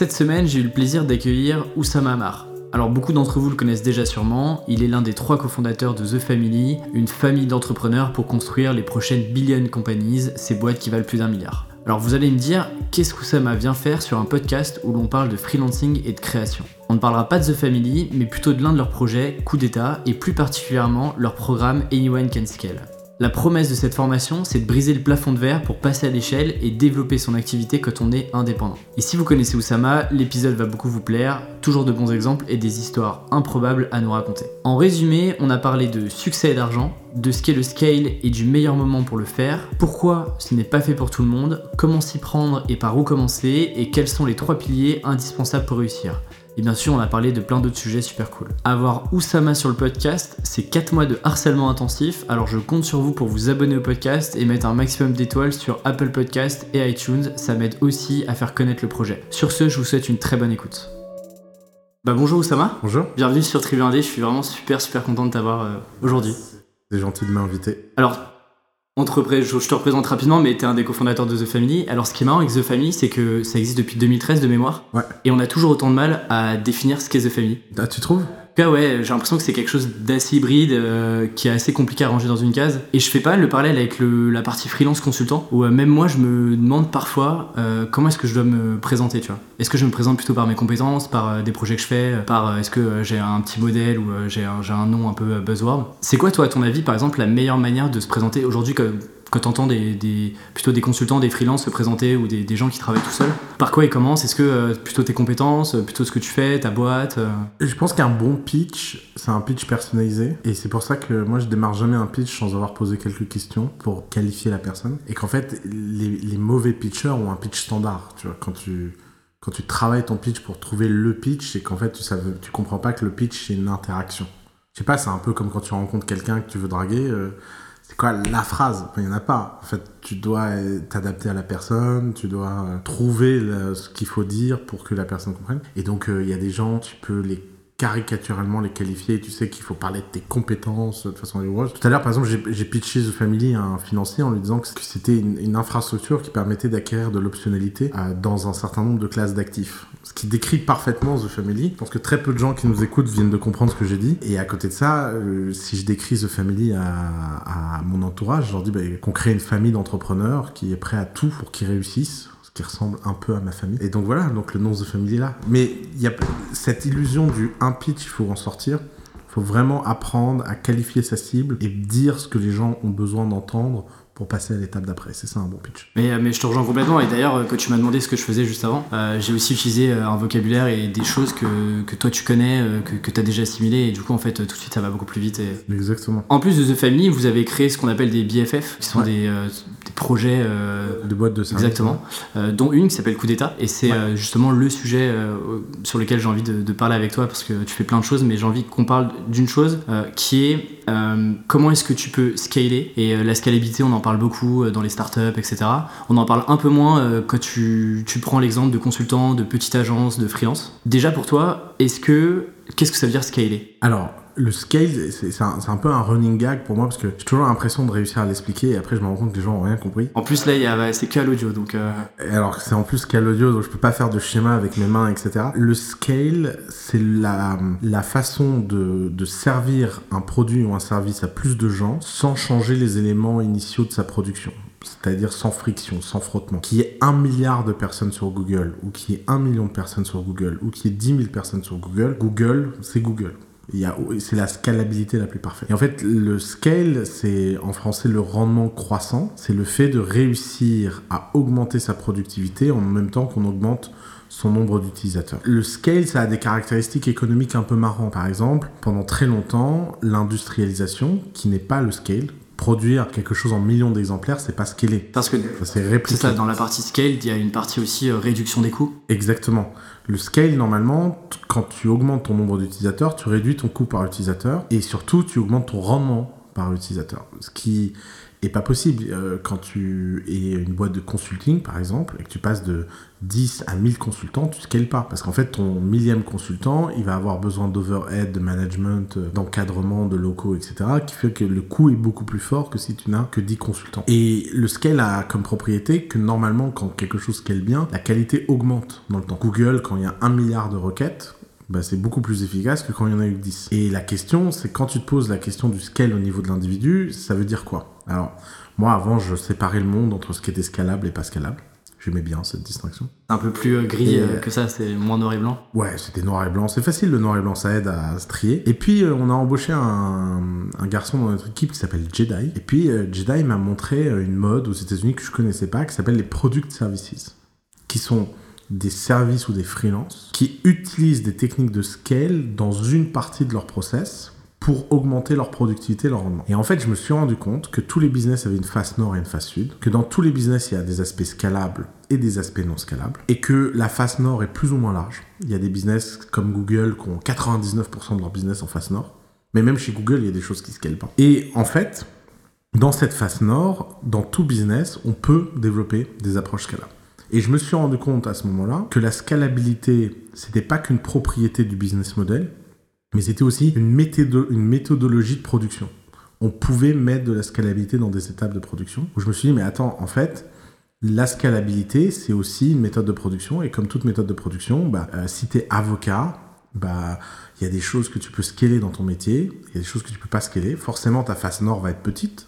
Cette semaine, j'ai eu le plaisir d'accueillir Oussama Amar. Alors beaucoup d'entre vous le connaissent déjà sûrement, il est l'un des trois cofondateurs de The Family, une famille d'entrepreneurs pour construire les prochaines billion companies, ces boîtes qui valent plus d'un milliard. Alors vous allez me dire, qu'est-ce qu'Oussama vient faire sur un podcast où l'on parle de freelancing et de création? On ne parlera pas de The Family, mais plutôt de l'un de leurs projets, Coup d'État, et plus particulièrement leur programme Anyone Can Scale. La promesse de cette formation, c'est de briser le plafond de verre pour passer à l'échelle et développer son activité quand on est indépendant. Et si vous connaissez Oussama, l'épisode va beaucoup vous plaire, toujours de bons exemples et des histoires improbables à nous raconter. En résumé, on a parlé de succès et d'argent, de ce qu'est le scale et du meilleur moment pour le faire, pourquoi ce n'est pas fait pour tout le monde, comment s'y prendre et par où commencer, et quels sont les trois piliers indispensables pour réussir. Et bien sûr, on a parlé de plein d'autres sujets super cool. Avoir Oussama sur le podcast, c'est 4 mois de harcèlement intensif, alors je compte sur vous pour vous abonner au podcast et mettre un maximum d'étoiles sur Apple Podcast et iTunes, ça m'aide aussi à faire connaître le projet. Sur ce, je vous souhaite une très bonne écoute. Bah bonjour Oussama. Bonjour. Bienvenue sur Tribu 1D, je suis vraiment super super content de t'avoir euh, aujourd'hui. C'est gentil de m'inviter. Alors, je, te représente rapidement, mais tu es un des cofondateurs de The Family. Alors, ce qui est marrant avec The Family, c'est que ça existe depuis 2013 de mémoire. Ouais. Et on a toujours autant de mal à définir ce qu'est The Family. Ah, tu trouves? Ouais, j'ai l'impression que c'est quelque chose d'assez hybride, euh, qui est assez compliqué à ranger dans une case. Et je fais pas le parallèle avec la partie freelance consultant, où euh, même moi, je me demande parfois euh, comment est-ce que je dois me présenter, tu vois. Est-ce que je me présente plutôt par mes compétences, par des projets que je fais, par est-ce que j'ai un petit modèle ou j'ai un, un, nom un peu buzzword? C'est quoi, toi, à ton avis, par exemple, la meilleure manière de se présenter aujourd'hui quand tu entends des, plutôt des consultants, des freelances se présenter ou des, gens qui travaillent tout seuls, par quoi ils commencent? Est-ce que euh, plutôt tes compétences, euh, plutôt ce que tu fais, ta boîte euh? Je pense qu'un bon pitch, c'est un pitch personnalisé. Et c'est pour ça que moi, je démarre jamais un pitch sans avoir posé quelques questions pour qualifier la personne. Et qu'en fait, les, mauvais pitchers ont un pitch standard. Tu vois, quand tu, quand tu travailles ton pitch pour trouver le pitch, c'est qu'en fait, tu, ne tu comprends pas que le pitch, c'est une interaction. Je sais pas, c'est un peu comme quand tu rencontres quelqu'un que tu veux draguer c'est quoi la phrase? Il n'y en a pas. En fait, tu dois t'adapter à la personne, tu dois euh, trouver ce qu'il faut dire pour que la personne comprenne. Et donc, euh, il y a des gens, tu peux les caricaturalement les qualifier. Tu sais qu'il faut parler de tes compétences de façon rigoureuse. Tout à l'heure, par exemple, j'ai pitché The Family à un financier en lui disant que c'était une, infrastructure qui permettait d'acquérir de l'optionnalité euh, dans un certain nombre de classes d'actifs. Ce qui décrit parfaitement The Family. Je pense que très peu de gens qui nous écoutent viennent de comprendre ce que j'ai dit. Et à côté de ça, euh, si je décris The Family à, mon entourage, je leur dis bah, qu'on crée une famille d'entrepreneurs qui est prêt à tout pour qu'ils réussissent qui ressemble un peu à ma famille. Et donc voilà, donc le nom de famille est là. Mais il y a cette illusion du un pitch, il faut en sortir. Il faut vraiment apprendre à qualifier sa cible et dire ce que les gens ont besoin d'entendre pour passer à l'étape d'après. C'est ça un bon pitch. Mais, euh, mais je te rejoins complètement. Et d'ailleurs, euh, quand tu m'as demandé ce que je faisais juste avant, euh, j'ai aussi utilisé un vocabulaire et des choses que, que toi tu connais, que, que tu as déjà assimilé. Et du coup, en fait, tout de suite, ça va beaucoup plus vite. Et... Exactement. En plus de The Family, vous avez créé ce qu'on appelle des BFF, qui sont des, des, projets. de boîtes de services. Exactement. dont une qui s'appelle Coup d'État. Et c'est justement le sujet sur lequel j'ai envie de, de, parler avec toi parce que tu fais plein de choses, mais j'ai envie qu'on parle d'une chose qui est comment est-ce que tu peux scaler. Et la scalabilité, on en parle beaucoup euh, dans les startups, etc. On en parle un peu moins euh, quand tu, prends l'exemple de consultants, de petites agences, de freelance. Déjà pour toi, est-ce que qu'est-ce que ça veut dire scaler le scale, c'est un, un, peu un running gag pour moi parce que j'ai toujours l'impression de réussir à l'expliquer et après je me rends compte que les gens n'ont rien compris. En plus là, c'est qu'à l'audio donc. Euh... Alors c'est en plus qu'à l'audio donc je peux pas faire de schéma avec mes mains etc. Le scale, c'est la, la façon de, de servir un produit ou un service à plus de gens sans changer les éléments initiaux de sa production c'est-à-dire sans friction, sans frottement, qui y ait un milliard de personnes sur Google, ou qui y ait un million de personnes sur Google, ou qui y ait 10 000 personnes sur Google, Google, c'est Google c'est la scalabilité la plus parfaite. Et en fait, le scale, c'est en français le rendement croissant. C'est le fait de réussir à augmenter sa productivité en même temps qu'on augmente son nombre d'utilisateurs. Le scale, ça a des caractéristiques économiques un peu marrantes. Par exemple, pendant très longtemps, l'industrialisation, qui n'est pas le scale, produire quelque chose en millions d'exemplaires, c'est pas scaler. Parce que c'est ça, dans la partie scale, il y a une partie aussi euh, réduction des coûts. Exactement. Le scale, normalement, quand tu augmentes ton nombre d'utilisateurs, tu réduis ton coût par utilisateur et surtout, tu augmentes ton rendement par utilisateur. Ce qui est pas possible. Euh, quand tu es une boîte de consulting, par exemple, et que tu passes de 10 à 1000 consultants, tu scales pas. Parce qu'en fait, ton millième consultant, il va avoir besoin d'overhead, de management, euh, d'encadrement, de locaux, etc., qui fait que le coût est beaucoup plus fort que si tu n'as que 10 consultants. Et le scale a comme propriété que normalement, quand quelque chose scale bien, la qualité augmente dans le temps. Google, quand il y a un milliard de requêtes, bah, c'est beaucoup plus efficace que quand il y en a eu 10. Et la question, c'est quand tu te poses la question du scale au niveau de l'individu, ça veut dire quoi? Alors, moi, avant, je séparais le monde entre ce qui était scalable et pas scalable. J'aimais bien cette distinction. Un peu plus euh, gris euh, que ça, c'est moins noir et blanc? Ouais, c'était noir et blanc. C'est facile, le noir et blanc, ça aide à se trier. Et puis, euh, on a embauché un, un, garçon dans notre équipe qui s'appelle Jedi. Et puis, Jedi m'a montré une mode aux États-Unis que je connaissais pas, qui s'appelle les Product Services, qui sont des services ou des freelances qui utilisent des techniques de scale dans une partie de leur process pour augmenter leur productivité, leur rendement. Et en fait, je me suis rendu compte que tous les business avaient une face nord et une face sud, que dans tous les business, il y a des aspects scalables et des aspects non scalables, et que la face nord est plus ou moins large. Il y a des business comme Google qui ont 99% de leur business en face nord, mais même chez Google, il y a des choses qui ne scalent pas. Et en fait, dans cette face nord, dans tout business, on peut développer des approches scalables. Et je me suis rendu compte à ce moment-là que la scalabilité, c'était pas qu'une propriété du business model, mais c'était aussi une, méthodologie de production. On pouvait mettre de la scalabilité dans des étapes de production. Je me suis dit, mais attends, en fait, la scalabilité, c'est aussi une méthode de production. Et comme toute méthode de production, bah, euh, si tu es avocat, bah, il y a des choses que tu peux scaler dans ton métier, il y a des choses que tu peux pas scaler. Forcément, ta face nord va être petite.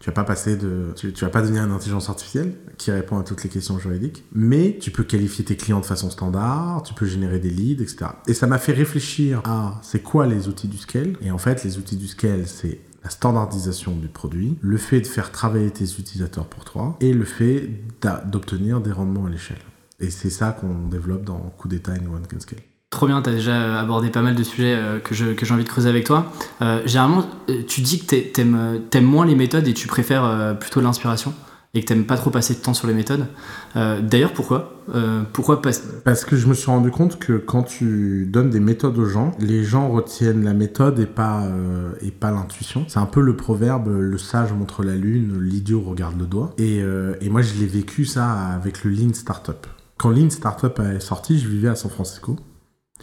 Tu vas pas passer de, tu, vas pas devenir une intelligence artificielle qui répond à toutes les questions juridiques, mais tu peux qualifier tes clients de façon standard, tu peux générer des leads, etc. Et ça m'a fait réfléchir à c'est quoi les outils du scale? Et en fait, les outils du scale, c'est la standardisation du produit, le fait de faire travailler tes utilisateurs pour toi, et le fait d'obtenir des rendements à l'échelle. Et c'est ça qu'on développe dans Coup d'État et One Can Scale. Trop bien, tu as déjà abordé pas mal de sujets euh, que j'ai envie de creuser avec toi. Euh, généralement, euh, tu dis que tu aimes, moins les méthodes et tu préfères plutôt l'inspiration et que t'aimes pas trop passer de temps sur les méthodes. D'ailleurs, pourquoi? Pourquoi Parce que je me suis rendu compte que quand tu donnes des méthodes aux gens, les gens retiennent la méthode et pas, pas l'intuition. C'est un peu le proverbe le sage montre la lune, l'idiot regarde le doigt. Et, et moi, je l'ai vécu ça avec le Lean Startup. Quand Lean Startup est sorti, je vivais à San Francisco.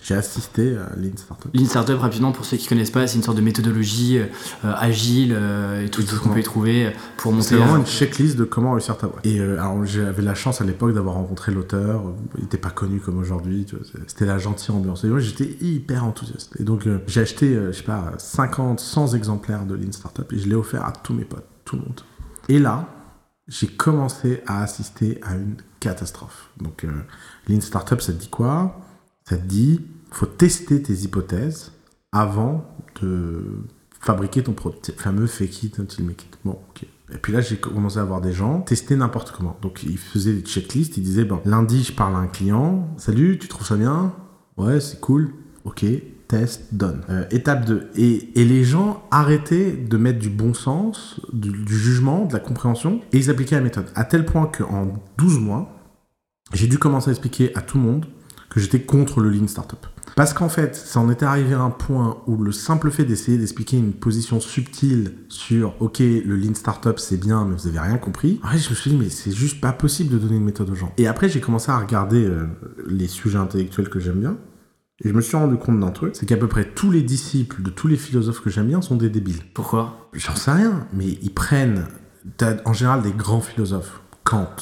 J'ai assisté à Lean Startup. Lean Startup, rapidement, pour ceux qui ne connaissent pas, c'est une sorte de méthodologie euh, agile euh, et tout, ce qu'on peut y trouver pour monter. C'est vraiment une checklist de comment réussir ta boîte. Et euh, alors, j'avais la chance à l'époque d'avoir rencontré l'auteur. Il n'était pas connu comme aujourd'hui. C'était la gentille ambiance. Et moi, j'étais hyper enthousiaste. Et donc, j'ai acheté, je sais pas, 50, 100 exemplaires de Lean Startup et je l'ai offert à tous mes potes, tout le monde. Et là, j'ai commencé à assister à une catastrophe. Donc, Lean Startup, ça te dit quoi? Ça te dit, faut tester tes hypothèses avant de fabriquer ton produit. Le fameux fake it until make it. Bon, ok. Et puis là, j'ai commencé à voir des gens tester n'importe comment. Donc, ils faisaient des checklists. Ils disaient, bon, lundi, je parle à un client. Salut, tu trouves ça bien? Ouais, c'est cool. Ok, test, donne. Euh, étape 2. Et, et, les gens arrêtaient de mettre du bon sens, du, du, jugement, de la compréhension, et ils appliquaient la méthode. À tel point qu'en 12 mois, j'ai dû commencer à expliquer à tout le monde que j'étais contre le Lean Startup. Parce qu'en fait, ça en était arrivé à un point où le simple fait d'essayer d'expliquer une position subtile sur OK, le Lean Startup c'est bien, mais vous avez rien compris. je me suis dit, mais c'est juste pas possible de donner une méthode aux gens. Et après, j'ai commencé à regarder euh, les sujets intellectuels que j'aime bien. Et je me suis rendu compte d'un truc, c'est qu'à peu près tous les disciples de tous les philosophes que j'aime bien sont des débiles. Pourquoi? J'en sais rien, mais ils prennent en général des grands philosophes. Kant,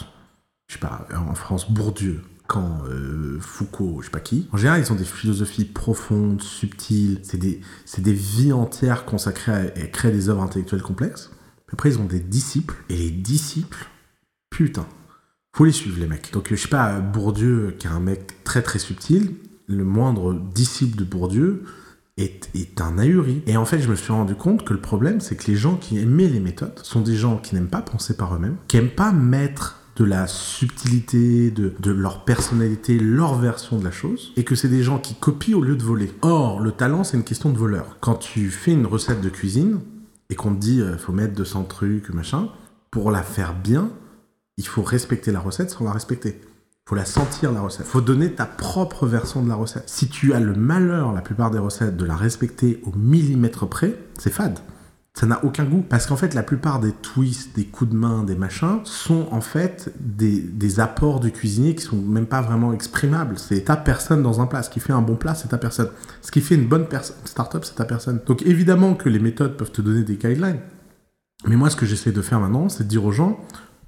je sais pas, en France, Bourdieu, quand euh, Foucault, je sais pas qui. En général, ils ont des philosophies profondes, subtiles. C'est des, des vies entières consacrées à, créer des œuvres intellectuelles complexes. Après, ils ont des disciples. Et les disciples, putain, faut les suivre, les mecs. Donc, je sais pas, Bourdieu, qui est un mec très très subtil, le moindre disciple de Bourdieu est, est un ahuri. Et en fait, je me suis rendu compte que le problème, c'est que les gens qui aimaient les méthodes sont des gens qui n'aiment pas penser par eux-mêmes, qui n'aiment pas mettre de la subtilité, de, leur personnalité, leur version de la chose, et que c'est des gens qui copient au lieu de voler. Or, le talent, c'est une question de voleur. Quand tu fais une recette de cuisine, et qu'on te dit, euh, faut mettre 200 trucs, machin, pour la faire bien, il faut respecter la recette sans la respecter. Faut la sentir, la recette. Faut donner ta propre version de la recette. Si tu as le malheur, la plupart des recettes, de la respecter au millimètre près, c'est fade. Ça n'a aucun goût. Parce qu'en fait, la plupart des twists, des coups de main, des machins, sont en fait des, apports du cuisinier qui sont même pas vraiment exprimables. C'est ta personne dans un plat. Ce qui fait un bon plat, c'est ta personne. Ce qui fait une bonne start-up, c'est ta personne. Donc évidemment que les méthodes peuvent te donner des guidelines. Mais moi, ce que j'essaie de faire maintenant, c'est de dire aux gens,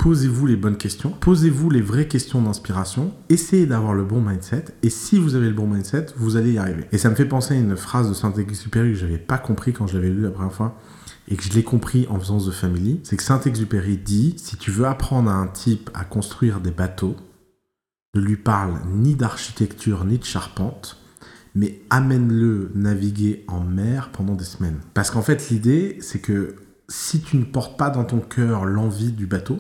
posez-vous les bonnes questions, posez-vous les vraies questions d'inspiration, essayez d'avoir le bon mindset, et si vous avez le bon mindset, vous allez y arriver. Et ça me fait penser à une phrase de Saint-Exupéry que j'avais pas compris quand je l'avais lu la première fois, et que je l'ai compris en faisant The Family, c'est que Saint-Exupéry dit, si tu veux apprendre à un type à construire des bateaux, ne lui parle ni d'architecture ni de charpente, mais amène-le naviguer en mer pendant des semaines. Parce qu'en fait, l'idée, c'est que si tu ne portes pas dans ton cœur l'envie du bateau,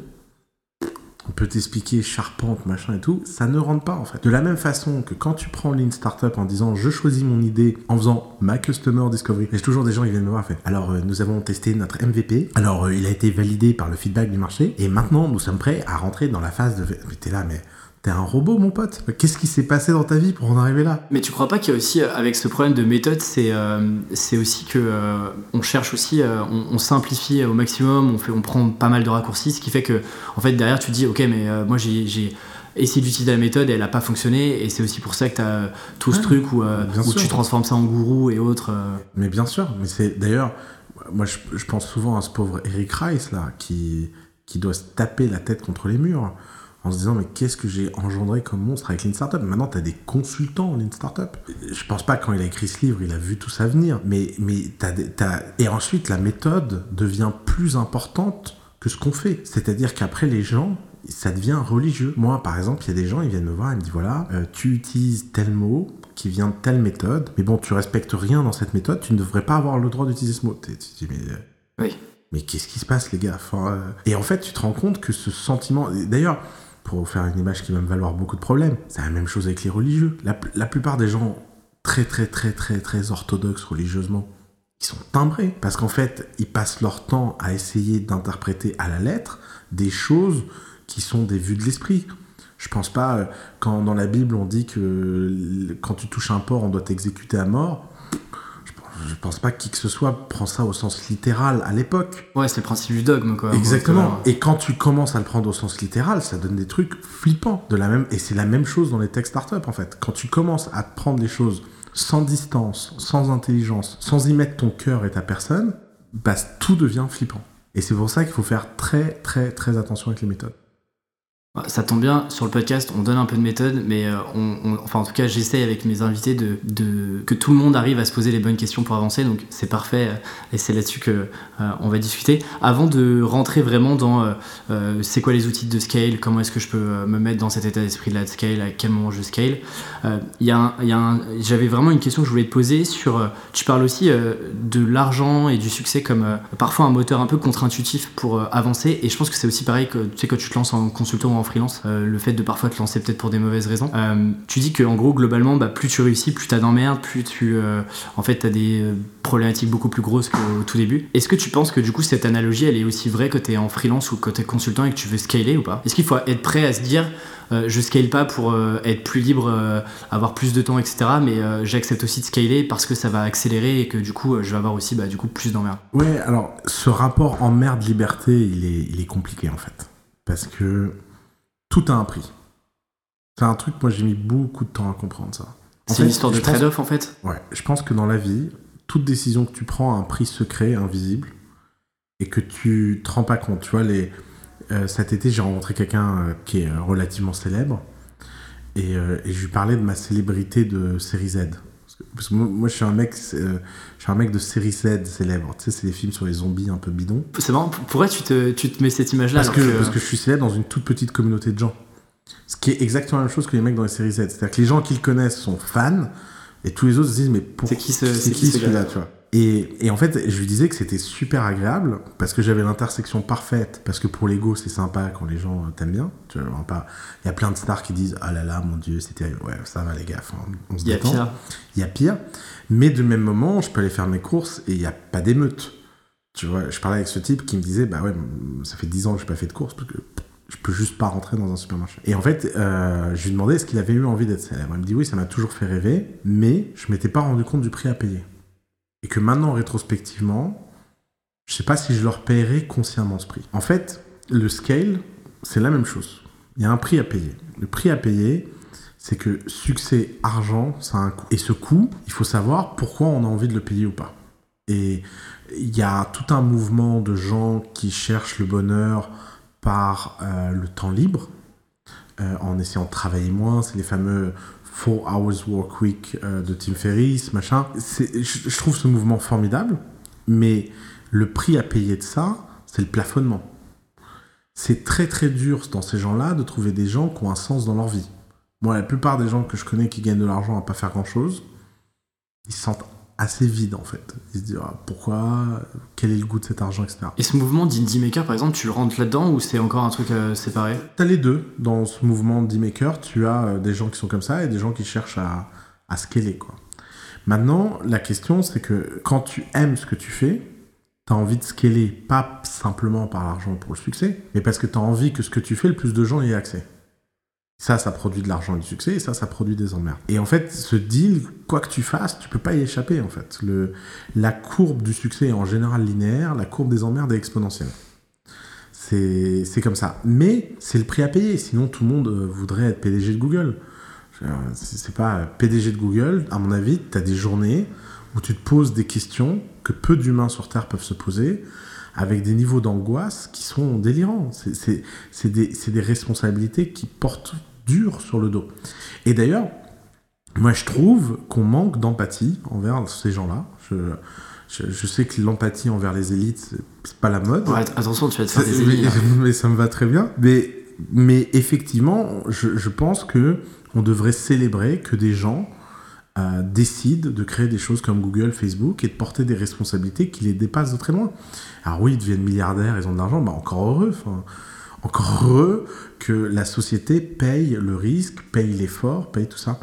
on peut t'expliquer charpente, machin et tout, ça ne rentre pas en fait. De la même façon que quand tu prends Lean Startup en disant je choisis mon idée en faisant ma Customer Discovery, j'ai toujours des gens qui viennent me voir fait. Alors euh, nous avons testé notre MVP, alors euh, il a été validé par le feedback du marché et maintenant nous sommes prêts à rentrer dans la phase de. Mais t'es là, mais T'es un robot, mon pote. Qu'est-ce qui s'est passé dans ta vie pour en arriver là? Mais tu crois pas qu'il y a aussi, euh, avec ce problème de méthode, c'est euh, c'est aussi que euh, on cherche aussi, on, simplifie au maximum, on, fait, on prend pas mal de raccourcis, ce qui fait que, en fait, derrière, tu dis, ok, mais moi, j'ai essayé d'utiliser la méthode et elle a pas fonctionné, et c'est aussi pour ça que tu as tout ce truc où, où tu transformes ça en gourou et autres. Mais bien sûr, mais c'est d'ailleurs, moi, je, je, pense souvent à ce pauvre Eric Rice, là, qui, qui doit se taper la tête contre les murs en se disant mais qu'est-ce que j'ai engendré comme monstre avec Lean Startup? Maintenant, tu as des consultants en Lean Startup. Je pense pas quand il a écrit ce livre, il a vu tout ça venir. Mais, mais t'as, Et ensuite, la méthode devient plus importante que ce qu'on fait. C'est-à-dire qu'après, les gens, ça devient religieux. Moi, par exemple, il y a des gens, ils viennent me voir, ils me disent voilà, euh, tu utilises tel mot qui vient de telle méthode, mais bon, tu respectes rien dans cette méthode, tu ne devrais pas avoir le droit d'utiliser ce mot. Tu dis, mais. Oui. Mais qu'est-ce qui se passe, les gars? Euh, Et en fait, tu te rends compte que ce sentiment. D'ailleurs, pour faire une image qui va me valoir beaucoup de problèmes. C'est la même chose avec les religieux. La, la, plupart des gens très très très très très orthodoxes religieusement, ils sont timbrés parce qu'en fait, ils passent leur temps à essayer d'interpréter à la lettre des choses qui sont des vues de l'esprit. Je pense pas euh, quand dans la Bible on dit que quand tu touches un porc, on doit t'exécuter à mort je pense pas que qui que ce soit prend ça au sens littéral à l'époque. Ouais, c'est le principe du dogme, quoi. Exactement. Et quand tu commences à le prendre au sens littéral, ça donne des trucs flippants. De la même... Et c'est la même chose dans les tech startups, en fait. Quand tu commences à prendre les choses sans distance, sans intelligence, sans y mettre ton cœur et ta personne, bah, tout devient flippant. Et c'est pour ça qu'il faut faire très, très, très attention avec les méthodes. Bah, ça tombe bien, sur le podcast, on donne un peu de méthode, mais euh, enfin en tout cas, j'essaye avec mes invités de, que tout le monde arrive à se poser les bonnes questions pour avancer, donc c'est parfait, euh, et c'est là-dessus que euh, on va discuter. Avant de rentrer vraiment dans c'est quoi les outils de scale, comment est-ce que je peux me mettre dans cet état d'esprit de scale, à quel moment je scale, y a, y a j'avais vraiment une question que je voulais te poser sur, tu parles aussi de l'argent et du succès comme parfois un moteur un peu contre-intuitif pour avancer, et je pense que c'est aussi pareil que tu sais quand tu te lances en consultant en freelance, euh, le fait de parfois te lancer peut-être pour des mauvaises raisons. Euh, tu dis que en gros globalement, bah, plus tu réussis, plus t'as d'emmerdes, plus tu, euh, en fait, t'as des problématiques beaucoup plus grosses qu'au tout début. Est-ce que tu penses que du coup cette analogie, elle est aussi vraie que t'es en freelance ou que t'es consultant et que tu veux scaler ou pas? Est-ce qu'il faut être prêt à se dire je scale pas pour être plus libre, avoir plus de temps, etc. Mais j'accepte aussi de scaler parce que ça va accélérer et que du coup, je vais avoir aussi bah, du coup plus d'emmerdes? Ouais, alors ce rapport emmerde-liberté, il est, il est compliqué en fait. Parce que tout a un prix. C'est un truc, moi j'ai mis beaucoup de temps à comprendre ça. C'est une histoire de trade-off en fait? Ouais, je pense que dans la vie, toute décision que tu prends a un prix secret, invisible, et que tu te rends pas compte. Tu vois, les, euh, cet été, j'ai rencontré quelqu'un euh, qui est euh, relativement célèbre, et, et, je lui parlais de ma célébrité de série Z. Parce que moi, je suis un mec, euh, je suis un mec de série Z célèbre. Tu sais, c'est des films sur les zombies un peu bidons. C'est marrant. Pourquoi tu te, tu te mets cette image-là parce, que, parce que je suis célèbre dans une toute petite communauté de gens. Ce qui est exactement la même chose que les mecs dans les séries Z. C'est-à-dire que les gens qui le connaissent sont fans, et tous les autres se disent mais pour... c'est qui, ce, c'est qui, celui-là, tu vois? Et, en fait, je lui disais que c'était super agréable parce que j'avais l'intersection parfaite. Parce que pour l'ego, c'est sympa quand les gens t'aiment bien. Tu vois, pas... Il y a plein de stars qui disent Ah là là, mon Dieu, c'était. Ouais, ça va, les gars. on se Il y a pire. Il y a pire. Mais de même moment, je peux aller faire mes courses et il n'y a pas d'émeute. Tu vois, je parlais avec ce type qui me disait Bah ouais, ça fait 10 ans que je n'ai pas fait de course parce que je peux juste pas rentrer dans un supermarché. Et en fait, euh, je lui demandais est-ce qu'il avait eu envie d'être célèbre. Il me dit oui, ça m'a toujours fait rêver, mais je m'étais pas rendu compte du prix à payer. Et que maintenant, rétrospectivement, je sais pas si je leur paierai consciemment ce prix. En fait, le scale, c'est la même chose. Il y a un prix à payer. Le prix à payer, c'est que succès, argent, ça a un coût. Et ce coût, il faut savoir pourquoi on a envie de le payer ou pas. Et il y a tout un mouvement de gens qui cherchent le bonheur par euh, le temps libre, euh, en essayant de travailler moins. C'est les fameux 4 Hours Work Week euh, de Tim Ferriss, machin. Je, je trouve ce mouvement formidable, mais le prix à payer de ça, c'est le plafonnement. C'est très très dur dans ces gens-là de trouver des gens qui ont un sens dans leur vie. Moi, la plupart des gens que je connais qui gagnent de l'argent à pas faire grand-chose, ils se sentent assez vides en fait. Ils se disent ah, pourquoi, quel est le goût de cet argent, etc. Et ce mouvement d'indie maker, par exemple, tu le rentres là-dedans ou c'est encore un truc euh, séparé? T'as les deux. Dans ce mouvement d'indie maker, tu as euh, des gens qui sont comme ça et des gens qui cherchent à, à scaler quoi. Maintenant, la question c'est que quand tu aimes ce que tu fais, tu as envie de scaler pas simplement par l'argent pour le succès, mais parce que tu as envie que ce que tu fais, le plus de gens y aient accès. Ça, ça produit de l'argent et du succès, et ça, ça produit des emmerdes. Et en fait, ce deal, quoi que tu fasses, tu peux pas y échapper, en fait. Le, la courbe du succès est en général linéaire, la courbe des emmerdes est exponentielle. C'est comme ça. Mais c'est le prix à payer, sinon tout le monde euh, voudrait être PDG de Google. C'est pas PDG de Google, à mon avis, tu as des journées où tu te poses des questions que peu d'humains sur Terre peuvent se poser, avec des niveaux d'angoisse qui sont délirants. C'est des, des, responsabilités qui portent dur sur le dos. Et d'ailleurs, moi je trouve qu'on manque d'empathie envers ces gens-là. Je, je, sais que l'empathie envers les élites, c'est pas la mode. attention, tu vas te faire des ennemis. Mais ça me va très bien. Mais, mais effectivement, je, je pense que on devrait célébrer que des gens euh, décident de créer des choses comme Google, Facebook et de porter des responsabilités qui les dépassent de très loin. Alors oui, ils deviennent milliardaires, ils ont de l'argent, bah encore heureux. Heureux que la société paye le risque, paye l'effort, paye tout ça.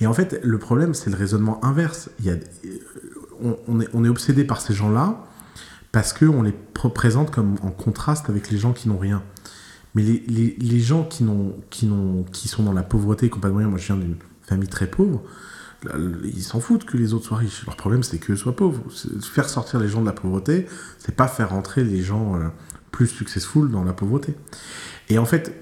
Et en fait, le problème, c'est le raisonnement inverse. Il y a, on, est, on est obsédé par ces gens-là parce qu'on les présente comme en contraste avec les gens qui n'ont rien. Mais les, les, gens qui, n'ont, qui, n'ont, qui sont dans la pauvreté complètement moi je viens d'une famille très pauvre, ils s'en foutent que les autres soient riches. Leur problème, c'est qu'eux soient pauvres. Faire sortir les gens de la pauvreté, c'est pas faire rentrer les gens euh, plus successful dans la pauvreté. Et en fait,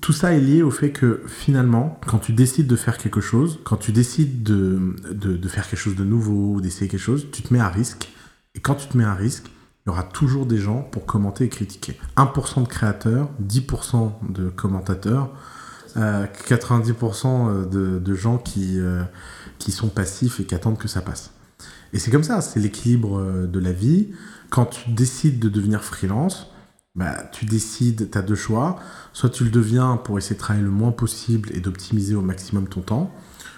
tout ça est lié au fait que finalement, quand tu décides de faire quelque chose, quand tu décides de, de, faire quelque chose de nouveau ou d'essayer quelque chose, tu te mets à risque. Et quand tu te mets à risque, il y aura toujours des gens pour commenter et critiquer. 1% de créateurs, 10% de commentateurs, 90% euh, de, de, gens qui, euh, qui sont passifs et qui attendent que ça passe. Et c'est comme ça, c'est l'équilibre euh, de la vie. Quand tu décides de devenir freelance, bah, tu décides, tu as deux choix. Soit tu le deviens pour essayer de travailler le moins possible et d'optimiser au maximum ton temps,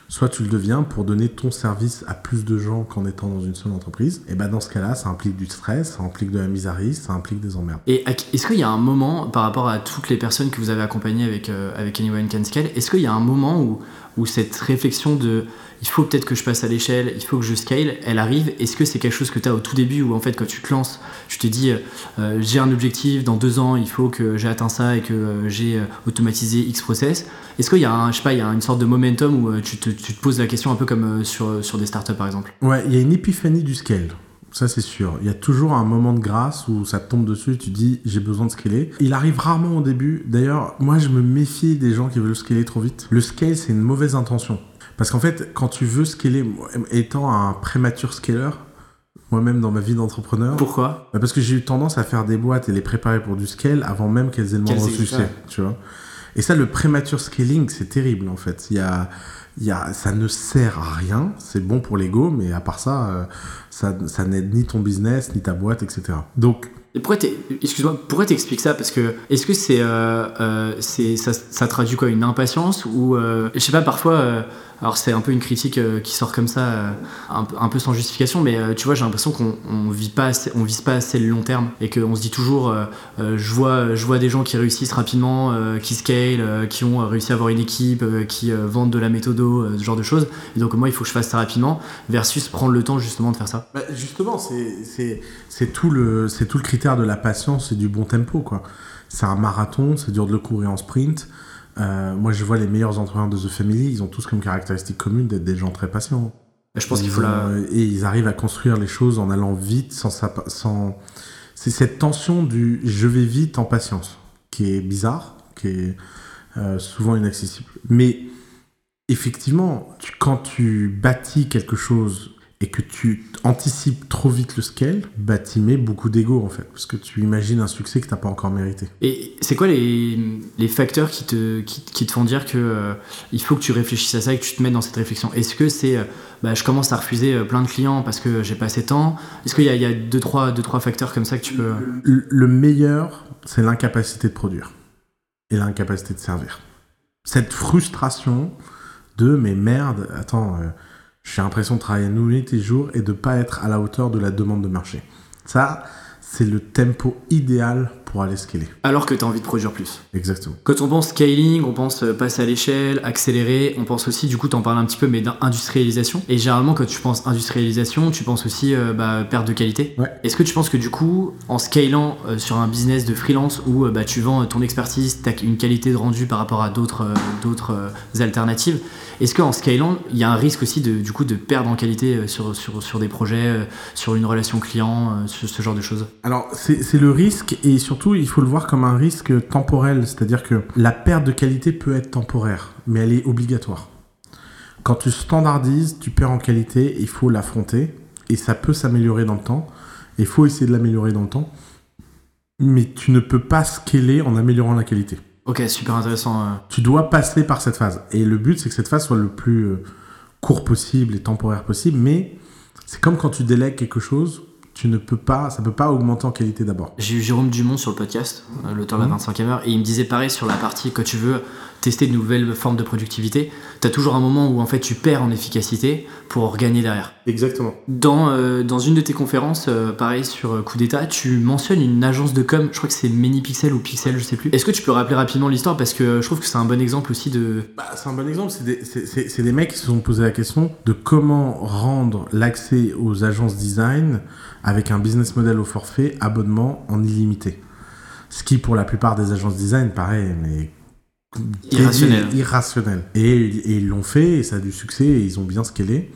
soit tu le deviens pour donner ton service à plus de gens qu'en étant dans une seule entreprise. Et ben dans ce cas-là, ça implique du stress, ça implique de la risque, ça implique des emmerdes. Et est-ce qu'il y a un moment, par rapport à toutes les personnes que vous avez accompagnées avec, euh, avec Anyone Can Scale, est-ce qu'il y a un moment où cette réflexion de il faut peut-être que je passe à l'échelle, il faut que je scale, elle arrive. Est-ce que c'est quelque chose que tu as au tout début où en fait quand tu te lances, tu te dis euh, j'ai un objectif, dans deux ans il faut que j'ai atteint ça et que euh, j'ai euh, automatisé X process Est-ce qu'il y a un, je sais pas, il y a une sorte de momentum où tu te, tu, te, poses la question un peu comme sur, sur des startups par exemple? Ouais, il y a une épiphanie du scale. Ça, c'est sûr. Il y a toujours un moment de grâce où ça tombe dessus et tu dis j'ai besoin de scaler. Il arrive rarement au début. D'ailleurs, moi, je me méfie des gens qui veulent scaler trop vite. Le scale, c'est une mauvaise intention. Parce qu'en fait, quand tu veux scaler, étant un prémature scaler, moi-même dans ma vie d'entrepreneur. Pourquoi bah, Parce que j'ai eu tendance à faire des boîtes et les préparer pour du scale avant même qu'elles aient le moindre succès. Tu vois et ça, le prémature scaling, c'est terrible en fait. Il y a, il y a, ça ne sert à rien. C'est bon pour l'ego, mais à part ça, euh, ça, ça n'aide ni ton business, ni ta boîte, etc. Donc, pourquoi excuse-moi, pourquoi t'expliques ça? Parce que est-ce que c'est, euh, euh, c'est ça, ça, traduit quoi? Une impatience ou je sais pas parfois alors c'est un peu une critique euh, qui sort comme ça, euh, un, peu sans justification, mais euh, tu vois, j'ai l'impression qu'on on vit pas, on vise pas assez le long terme et qu'on se dit toujours, je vois, je vois des gens qui réussissent rapidement, qui scale, qui ont réussi à avoir une équipe, qui vendent de la méthodo, ce genre de choses. Et donc moi, il faut que je fasse ça rapidement, versus prendre le temps justement de faire ça. Bah, justement, c'est tout le, c'est tout le critère de la patience et du bon tempo quoi. C'est un marathon, c'est dur de le courir en sprint. Euh, moi, je vois les meilleurs entrepreneurs de The Family, ils ont tous comme caractéristique commune d'être des gens très patients. Je pense qu'il faut la... Et ils arrivent à construire les choses en allant vite, sans, sans, c'est cette tension du je vais vite en patience, qui est bizarre, qui est euh, souvent inaccessible. Mais effectivement, tu- quand tu bâtis quelque chose et que tu anticipes trop vite le scale, bah t'y mets beaucoup d'ego en fait, parce que tu imagines un succès que t'as pas encore mérité. Et c'est quoi les, les facteurs qui te, qui, qui te font dire que euh, il faut que tu réfléchisses à ça et que tu te mettes dans cette réflexion? Est-ce que c'est euh, bah, je commence à refuser euh, plein de clients parce que j'ai pas assez de temps? Est-ce qu'il y a, il y a deux, trois, deux, trois facteurs comme ça que tu peux. Le le meilleur, c'est l'incapacité de produire et l'incapacité de servir. Cette frustration de mais merde, attends, euh, j'ai l'impression de travailler nuit et jour et de pas être à la hauteur de la demande de marché. Ça, c'est le tempo idéal pour aller scaler. Alors que tu as envie de produire plus. Exactement. Quand on pense scaling, on pense euh, passer à l'échelle, accélérer, on pense aussi, du coup, t'en parles un petit peu, mais d'industrialisation. Et généralement, quand tu penses industrialisation, tu penses aussi euh, bah, perte de qualité. Ouais. Est-ce que tu penses que du coup, en scalant euh, sur un business de freelance où euh, bah, tu vends ton expertise, t'as une qualité de rendu par rapport à d'autres d'autres alternatives, est-ce qu'en scalant, il y a un risque aussi de, du coup, de perdre en qualité sur, sur, sur des projets, sur une relation client, sur ce genre de choses? Alors, c'est le risque, et surtout, il faut le voir comme un risque temporel, c'est-à-dire que la perte de qualité peut être temporaire, mais elle est obligatoire. Quand tu standardises, tu perds en qualité, il faut l'affronter, et ça peut s'améliorer dans le temps, il faut essayer de l'améliorer dans le temps, mais tu ne peux pas scaler en améliorant la qualité. Ok, super intéressant. Tu dois passer par cette phase, et le but, c'est que cette phase soit le plus euh, court possible et temporaire possible, mais c'est comme quand tu délègues quelque chose, tu ne peux pas, ça peut pas augmenter en qualité d'abord. J'ai eu Jérôme Dumont sur le podcast, euh, l'auteur de la Mhm. 25e heure, et il me disait pareil sur la partie quand tu veux tester de nouvelles formes de productivité, tu as toujours un moment où en fait tu perds en efficacité pour gagner derrière. Exactement. Dans, euh, dans une de tes conférences, euh, pareil sur euh, Coup d'État, tu mentionnes une agence de com, je crois que c'est Minipixel ou Pixel, je sais plus. Est-ce que tu peux rappeler rapidement l'histoire? Parce que je trouve que c'est un bon exemple aussi de. Bah, c'est un bon exemple. C'est des, c'est- c'est- c'est des mecs qui se sont posé la question de comment rendre l'accès aux agences design avec un business model au forfait, abonnement en illimité. Ce qui, pour la plupart des agences design, paraît mais Irrationnel. irrationnel. Et, et ils l'ont fait, et ça a du succès, et ils ont bien scalé.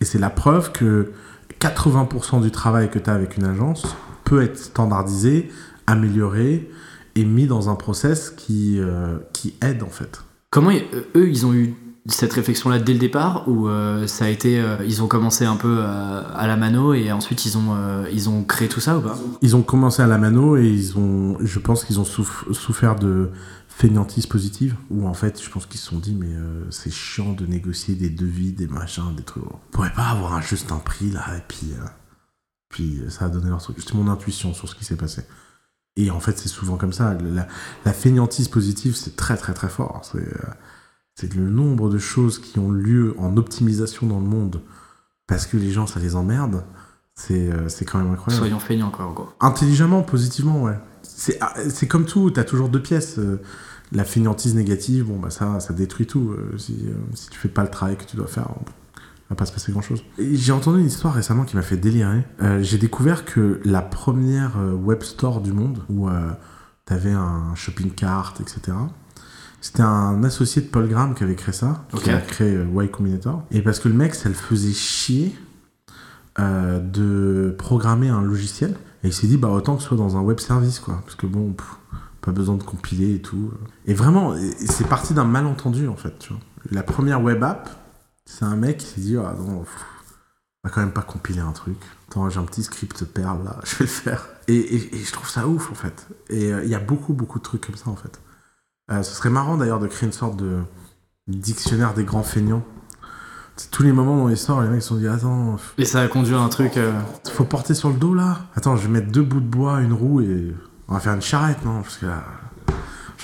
Et c'est la preuve que 80% du travail que tu as avec une agence peut être standardisé, amélioré et mis dans un process qui, euh, qui aide en fait. Comment euh, eux ils ont eu cette réflexion là dès le départ ou euh, ça a été euh, ils ont commencé un peu à la mano et ensuite ils ont ils ont créé tout ça ou pas? Ils ont commencé à la mano et ils ont, je pense qu'ils ont souff- souffert de fainéantise positive où en fait je pense qu'ils se sont dit mais euh, c'est chiant de négocier des devis, des machins, des trucs. On pourrait pas avoir un, juste un prix là et puis euh, puis ça a donné leur truc. C'était mon intuition sur ce qui s'est passé. Et en fait c'est souvent comme ça. La, la fainéantise positive c'est très très très fort. C'est euh, c'est le nombre de choses qui ont lieu en optimisation dans le monde parce que les gens ça les emmerde. C'est euh, c'est quand même incroyable. Soyons feignants quoi en gros. Intelligemment, positivement, ouais. C'est ah, c'est comme tout, t'as toujours deux pièces. euh, la fainéantise négative, bon, bah ça, ça détruit tout. euh, si, si tu fais pas le travail que tu dois faire, va pas se passer grand chose. J'ai entendu une histoire récemment qui m'a fait délirer. Euh, J'ai découvert que la première web store du monde, où euh, t'avais un shopping cart, etc., c'était un associé de Paul Graham qui avait créé ça, qui a créé Y Combinator. Et parce que le mec, ça le faisait chier euh, de programmer un logiciel. Et il s'est dit, bah autant que ce soit dans un web service, quoi. Parce que bon, pas besoin de compiler et tout. Et vraiment, c'est parti d'un malentendu, en fait, tu vois. La première web app, c'est un mec qui s'est dit, ah non, on va quand même pas compiler un truc. Attends, j'ai un petit script perle là, je vais le faire. Et je trouve ça ouf, en fait. Et euh, il y a beaucoup, beaucoup de trucs comme ça, en fait. Euh, ce serait marrant d'ailleurs de créer une sorte de dictionnaire des grands feignants. Tous les moments dans l'histoire, les mecs se sont dit Attends, Et ça a conduit à un truc. euh, faut porter sur le dos là Attends, je vais mettre deux bouts de bois, une roue et on va faire une charrette, non? Parce que là,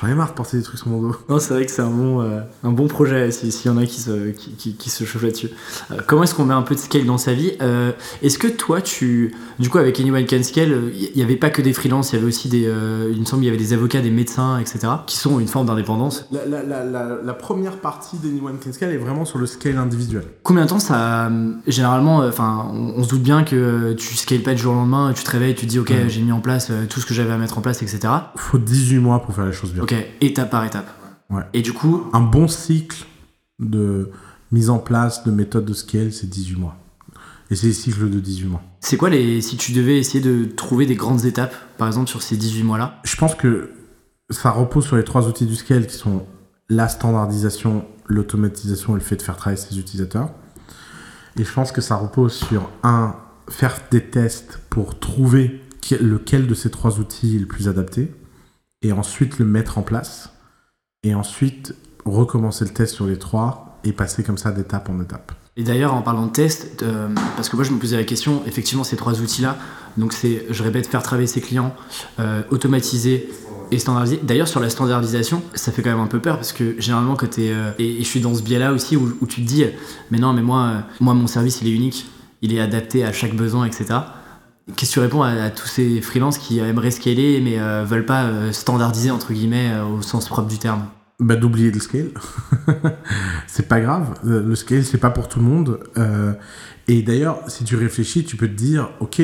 j'en ai marre de porter des trucs sur mon dos. Non, c'est vrai que c'est un bon, euh, un bon projet si- s'il y en a qui se, qui, qui- qui se chauffent là-dessus. Euh, comment est-ce qu'on met un peu de scale dans sa vie Euh, Est-ce que toi, tu. Du coup, avec Anyone Can Scale, il n'y avait pas que des freelances, il y avait aussi des. il me semble qu'il y avait des avocats, des médecins, etc., qui sont une forme d'indépendance? La, la- la- première partie d'Anyone Can Scale est vraiment sur le scale individuel. Combien de temps ça. Généralement, enfin, on, on se doute bien que tu scales pas du jour au lendemain, tu te réveilles, tu te dis, ok, j'ai mis en place tout ce que j'avais à mettre en place, etc. Faut 18 mois pour faire les choses bien. Ok, étape par étape. Ouais. Et du coup, Un bon cycle de mise en place de méthode de scale, c'est 18 mois. Et c'est des cycles de 18 mois. C'est quoi les. Si tu devais essayer de trouver des grandes étapes, par exemple, sur ces 18 mois-là? Je pense que ça repose sur les trois outils du scale qui sont la standardisation, l'automatisation et le fait de faire travailler ses utilisateurs. Et je pense que ça repose sur un, faire des tests pour trouver lequel de ces trois outils est le plus adapté, et ensuite le mettre en place, et ensuite recommencer le test sur les trois et passer comme ça d'étape en étape. Et d'ailleurs, en parlant de test, euh, parce que moi je me posais la question, effectivement, ces trois outils-là, donc c'est, je répète, faire travailler ses clients, euh, automatiser et standardiser. D'ailleurs, sur la standardisation, ça fait quand même un peu peur parce que généralement, quand tu euh, et, je suis dans ce biais-là aussi où, tu te dis, mais non, mais moi, moi, mon service, il est unique, il est adapté à chaque besoin, etc. Qu'est-ce que tu réponds à, tous ces freelances qui aimeraient scaler mais veulent pas standardiser, entre guillemets, au sens propre du terme? Bah, d'oublier le scale. c'est pas grave. Euh, le scale, c'est pas pour tout le monde. Euh, et d'ailleurs, si tu réfléchis, tu peux te dire, ok,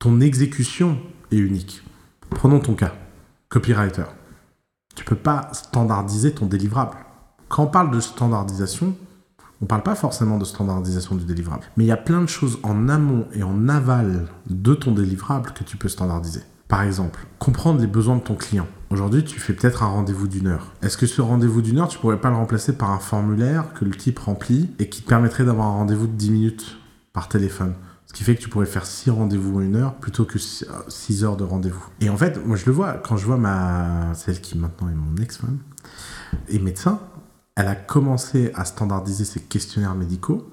ton exécution est unique. Prenons ton cas, copywriter. Tu peux pas standardiser ton délivrable. Quand on parle de standardisation, on parle pas forcément de standardisation du délivrable. Mais il y a plein de choses en amont et en aval de ton délivrable que tu peux standardiser. Par exemple, comprendre les besoins de ton client. Aujourd'hui, tu fais peut-être un rendez-vous d'une heure. Est-ce que ce rendez-vous d'une heure, tu pourrais pas le remplacer par un formulaire que le type remplit et qui te permettrait d'avoir un rendez-vous de 10 minutes par téléphone? Ce qui fait que tu pourrais faire 6 rendez-vous en une heure plutôt que 6 heures de rendez-vous. Et en fait, moi je le vois, quand je vois ma. celle qui maintenant est mon ex-femme, et médecin, elle a commencé à standardiser ses questionnaires médicaux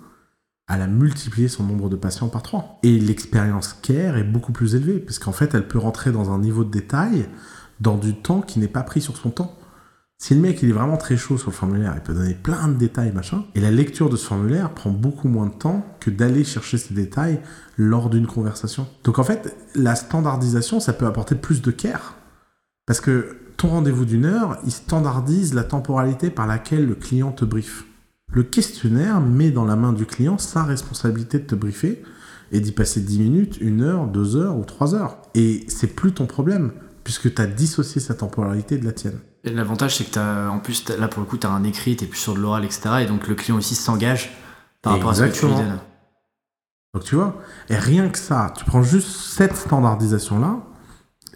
elle a multiplié son nombre de patients par 3. Et l'expérience care est beaucoup plus élevée, parce qu'en fait, elle peut rentrer dans un niveau de détail dans du temps qui n'est pas pris sur son temps. Si le mec il est vraiment très chaud sur le formulaire, il peut donner plein de détails, machin, et la lecture de ce formulaire prend beaucoup moins de temps que d'aller chercher ces détails lors d'une conversation. Donc en fait, la standardisation, ça peut apporter plus de care. Parce que ton rendez-vous d'une heure, il standardise la temporalité par laquelle le client te brief. Le questionnaire met dans la main du client sa responsabilité de te briefer et d'y passer 10 minutes, 1 heure, 2 heures ou 3 heures. Et c'est plus ton problème, puisque tu as dissocié sa temporalité de la tienne. L'avantage, c'est que as, en plus, là pour le coup, tu as un écrit, tu es plus sur de l'oral, etc. Et donc le client aussi s'engage par rapport à ce que tu lui donnes. Donc tu vois, et rien que ça, tu prends juste cette standardisation-là,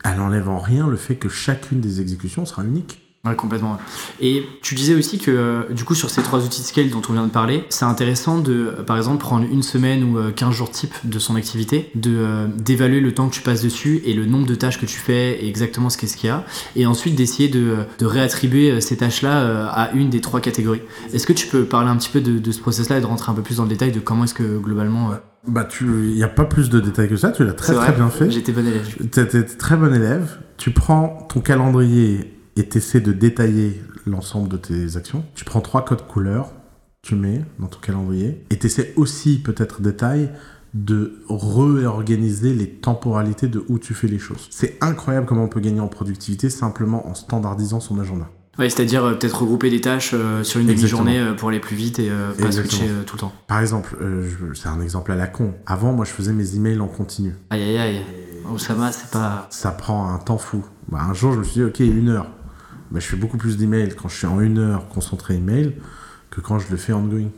elle n'enlève en rien le fait que chacune des exécutions sera unique. Ouais, complètement. Et tu disais aussi que, euh, du coup, sur ces trois outils de scale dont on vient de parler, c'est intéressant de, euh, par exemple, prendre une semaine ou 15 euh, jours type de son activité, de d'évaluer le temps que tu passes dessus et le nombre de tâches que tu fais et exactement ce qu'est-ce qu'il y a, et ensuite d'essayer de, de, réattribuer ces tâches-là à une des trois catégories. Est-ce que tu peux parler un petit peu de, de ce process-là et de rentrer un peu plus dans le détail de comment est-ce que, globalement... Bah, tu, il n'y a pas plus de détails que ça, tu l'as très très bien fait. J'étais bon élève. Tu étais très bon élève. Tu prends ton calendrier et tu essaies de détailler l'ensemble de tes actions. Tu prends trois codes couleurs, tu mets dans ton calendrier, et tu essaies aussi, peut-être détail, de réorganiser les temporalités de où tu fais les choses. C'est incroyable comment on peut gagner en productivité simplement en standardisant son agenda. Ouais, c'est-à-dire euh, peut-être regrouper des tâches euh, sur une demi-journée euh, pour aller plus vite et pas switcher tout le temps. Par exemple, c'est un exemple à la con. Avant, moi, je faisais mes emails en continu. Aïe aïe aïe. Osama, c'est pas. Ça prend un temps fou. Bah, un jour, je me suis dit, ok, une heure. Je fais beaucoup plus d'emails quand je suis en une heure concentré email que quand je le fais ongoing.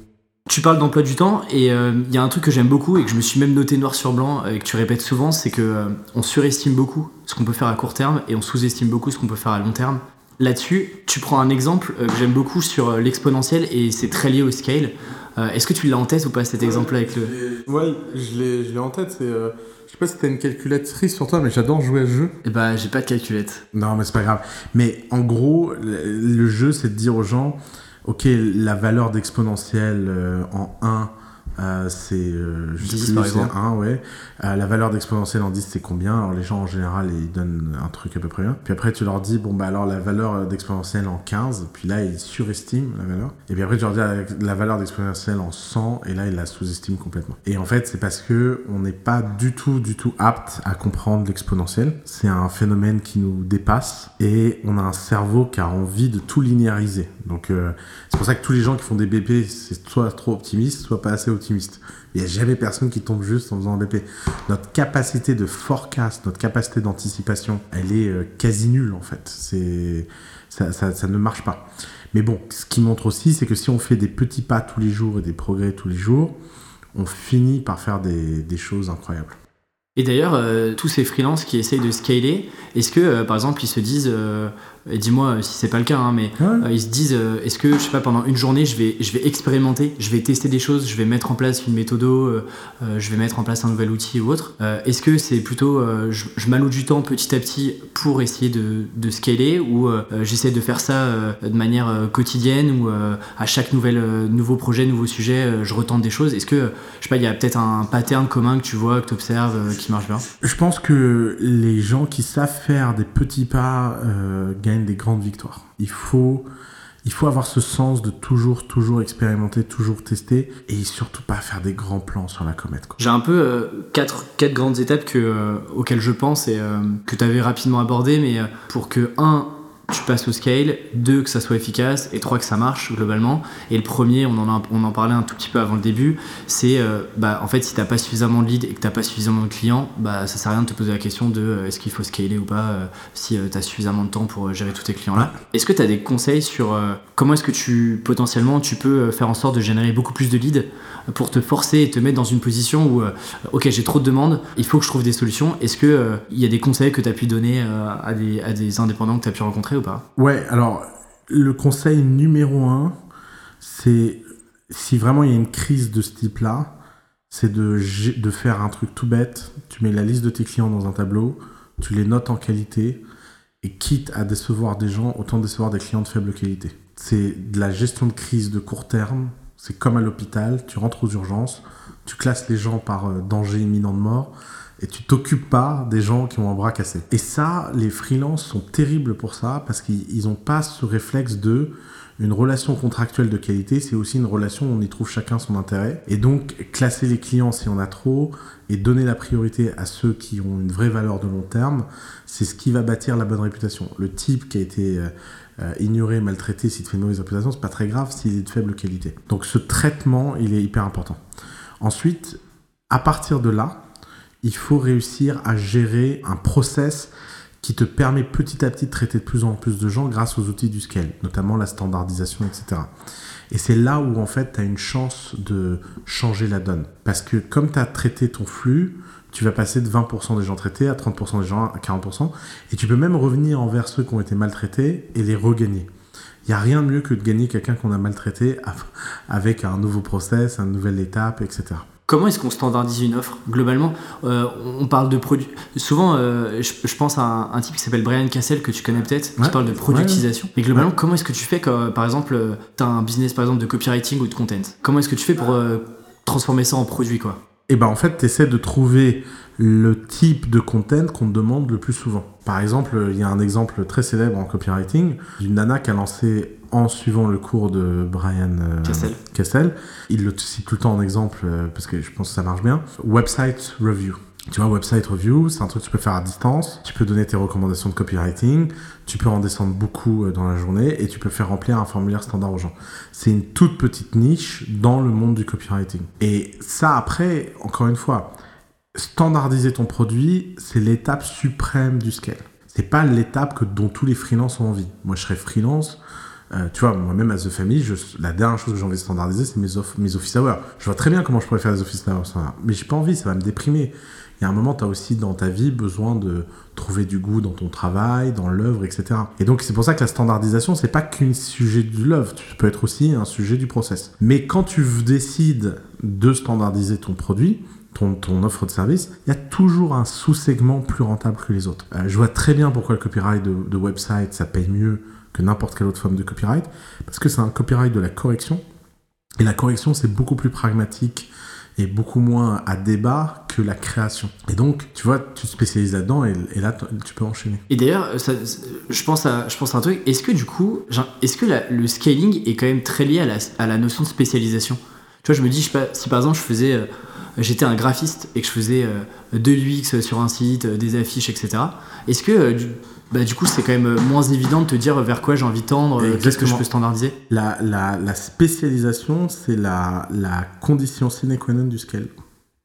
Tu parles d'emploi du temps et il euh, y a un truc que j'aime beaucoup et que je me suis même noté noir sur blanc et que tu répètes souvent, c'est que euh, on surestime beaucoup ce qu'on peut faire à court terme et on sous-estime beaucoup ce qu'on peut faire à long terme. Là-dessus, tu prends un exemple euh, que j'aime beaucoup sur l'exponentiel et c'est très lié au scale. Est-ce que tu l'as en tête ou pas cet exemple-là avec le Ouais, je l'ai en tête. C'est je sais pas si t'as une calculatrice sur toi, mais j'adore jouer à ce jeu. Et eh bah, j'ai pas de calculette. Non, mais c'est pas grave. Mais en gros, le, jeu, c'est de dire aux gens, ok, la valeur d'exponentielle euh, en 1 euh, c'est euh, 10 par exemple. 1, ouais. Euh, la valeur d'exponentielle en 10, c'est combien? Alors les gens en général, ils donnent un truc à peu près. Puis après, tu leur dis, bon, bah alors la valeur d'exponentielle en 15, puis là, ils surestiment la valeur. Et puis après, tu leur dis la, valeur d'exponentielle en 100, et là, ils la sous-estiment complètement. Et en fait, c'est parce que on n'est pas du tout, du tout apte à comprendre l'exponentielle. C'est un phénomène qui nous dépasse, et on a un cerveau qui a envie de tout linéariser. Donc, c'est pour ça que tous les gens qui font des BP, c'est soit trop optimiste, soit pas assez optimiste. Il n'y a jamais personne qui tombe juste en faisant un BP. Notre capacité de forecast, notre capacité d'anticipation, elle est euh, quasi nulle en fait. C'est ça, ça, ne marche pas. Mais bon, ce qui montre aussi, c'est que si on fait des petits pas tous les jours et des progrès tous les jours, on finit par faire des, des choses incroyables. Et d'ailleurs, euh, tous ces freelances qui essayent de scaler, est-ce que, euh, par exemple, ils se disent, et dis-moi si c'est pas le cas, hein, mais ils se disent, est-ce que, je sais pas, pendant une journée, je vais, je vais expérimenter, je vais tester des choses, je vais mettre en place une méthode, je vais mettre en place un nouvel outil ou autre. est-ce que c'est plutôt, je, je m'alloue du temps petit à petit pour essayer de, de scaler, ou j'essaie de faire ça de manière quotidienne, ou à chaque nouvel, nouveau projet, nouveau sujet, je retente des choses? Est-ce que, je sais pas, il y a peut-être un pattern commun que tu vois, que tu observes, qui marche bien? Je pense que les gens qui savent faire des petits pas euh, des grandes victoires. Il faut, avoir ce sens de toujours, toujours expérimenter, toujours tester et surtout pas faire des grands plans sur la comète. J'ai un peu euh, quatre, grandes étapes euh, auxquelles je pense et que tu avais rapidement abordé, mais pour que, un, tu passes au scale, deux, que ça soit efficace, et trois, que ça marche globalement. Et le premier, on en, parlait un tout petit peu avant le début, c'est euh, bah, en fait, si tu n'as pas suffisamment de leads et que tu n'as pas suffisamment de clients, bah, ça sert à rien de te poser la question de euh, est-ce qu'il faut scaler ou pas euh, si tu as suffisamment de temps pour gérer tous tes clients-là. Est-ce que tu as des conseils sur comment est-ce que tu potentiellement tu peux faire en sorte de générer beaucoup plus de leads? Pour te forcer et te mettre dans une position où, ok, j'ai trop de demandes, il faut que je trouve des solutions. Est-ce qu'il il y a des conseils que tu as pu donner à des, à, des, indépendants que tu as pu rencontrer Ouais, alors le conseil numéro un, c'est si vraiment il y a une crise de ce type-là, c'est de, de faire un truc tout bête. Tu mets la liste de tes clients dans un tableau, tu les notes en qualité, et quitte à décevoir des gens, autant décevoir des clients de faible qualité. C'est de la gestion de crise de court terme. C'est comme à l'hôpital, tu rentres aux urgences, tu classes les gens par euh, danger imminent de mort et tu t'occupes pas des gens qui ont un bras cassé. Et ça, les freelances sont terribles pour ça parce qu'ils n'ont pas ce réflexe de une relation contractuelle de qualité, c'est aussi une relation où on y trouve chacun son intérêt. Et donc, classer les clients si on a trop et donner la priorité à ceux qui ont une vraie valeur de long terme, c'est ce qui va bâtir la bonne réputation. Le type qui a été euh, ignoré, maltraité, s'il te fait une mauvaise réputation, c'est pas très grave s'il est de faible qualité. Donc, ce traitement, il est hyper important. Ensuite, à partir de là, il faut réussir à gérer un process qui te permet petit à petit de traiter de plus en plus de gens grâce aux outils du scale, notamment la standardisation, etc. Et c'est là où en fait tu as une chance de changer la donne. Parce que comme tu as traité ton flux, tu vas passer de 20% des gens traités à 30% des gens à 40%, et tu peux même revenir envers ceux qui ont été maltraités et les regagner. Il n'y a rien de mieux que de gagner quelqu'un qu'on a maltraité avec un nouveau process, une nouvelle étape, etc. Comment est-ce qu'on standardise une offre Globalement, euh, on parle de produits. Souvent, euh, je, pense à un, type qui s'appelle Brian Cassel, que tu connais peut-être, qui parle de productisation. Mais globalement, comment est-ce que tu fais quand, par exemple, euh, tu as un business par exemple de copywriting ou de content? Comment est-ce que tu fais pour transformer ça en produit quoi? Eh ben en fait, tu essaies de trouver le type de content qu'on te demande le plus souvent. Par exemple, il y a un exemple très célèbre en copywriting d'une nana qui a lancé en suivant le cours de Brian euh, Kessel. Il le cite tout le temps en exemple euh, parce que je pense que ça marche bien. Website review. Tu vois, website review, c'est un truc que tu peux faire à distance. Tu peux donner tes recommandations de copywriting. Tu peux en descendre beaucoup euh, dans la journée et tu peux faire remplir un formulaire standard aux gens. C'est une toute petite niche dans le monde du copywriting. Et ça, après, encore une fois, standardiser ton produit, c'est l'étape suprême du scale. C'est pas l'étape que, dont tous les freelances ont envie. Moi, je serais freelance euh, tu vois, moi-même à The Family, la dernière chose que j'ai envie de standardiser, c'est mes, mes office hours. Je vois très bien comment je pourrais faire des office hours, mais j'ai pas envie, ça va me déprimer. Il y a un moment, tu as aussi dans ta vie besoin de trouver du goût dans ton travail, dans l'œuvre, etc. Et donc, c'est pour ça que la standardisation, c'est pas qu'un sujet de l'œuvre, tu peux être aussi un sujet du process. Mais quand tu décides de standardiser ton produit, ton, offre de service, il y a toujours un sous-segment plus rentable que les autres. Euh, je vois très bien pourquoi le copyright de website, ça paye mieux que n'importe quelle autre forme de copyright, parce que c'est un copyright de la correction. Et la correction, c'est beaucoup plus pragmatique et beaucoup moins à débat que la création. Et donc, tu vois, tu te spécialises là-dedans et, là, tu peux enchaîner. Et d'ailleurs, je, pense à, je pense à un truc. Est-ce que du coup, est-ce que le scaling est quand même très lié à la, à la, notion de spécialisation? Tu vois, je me dis, si par exemple je faisais, euh, j'étais un graphiste et que je faisais euh, de l'UX sur un site, euh, des affiches, etc. Est-ce que bah, du coup, c'est quand même euh, moins évident de te dire vers quoi j'ai envie de tendre, euh, qu'est-ce que je peux standardiser. La, la, la spécialisation, c'est la, la condition sine qua non du scale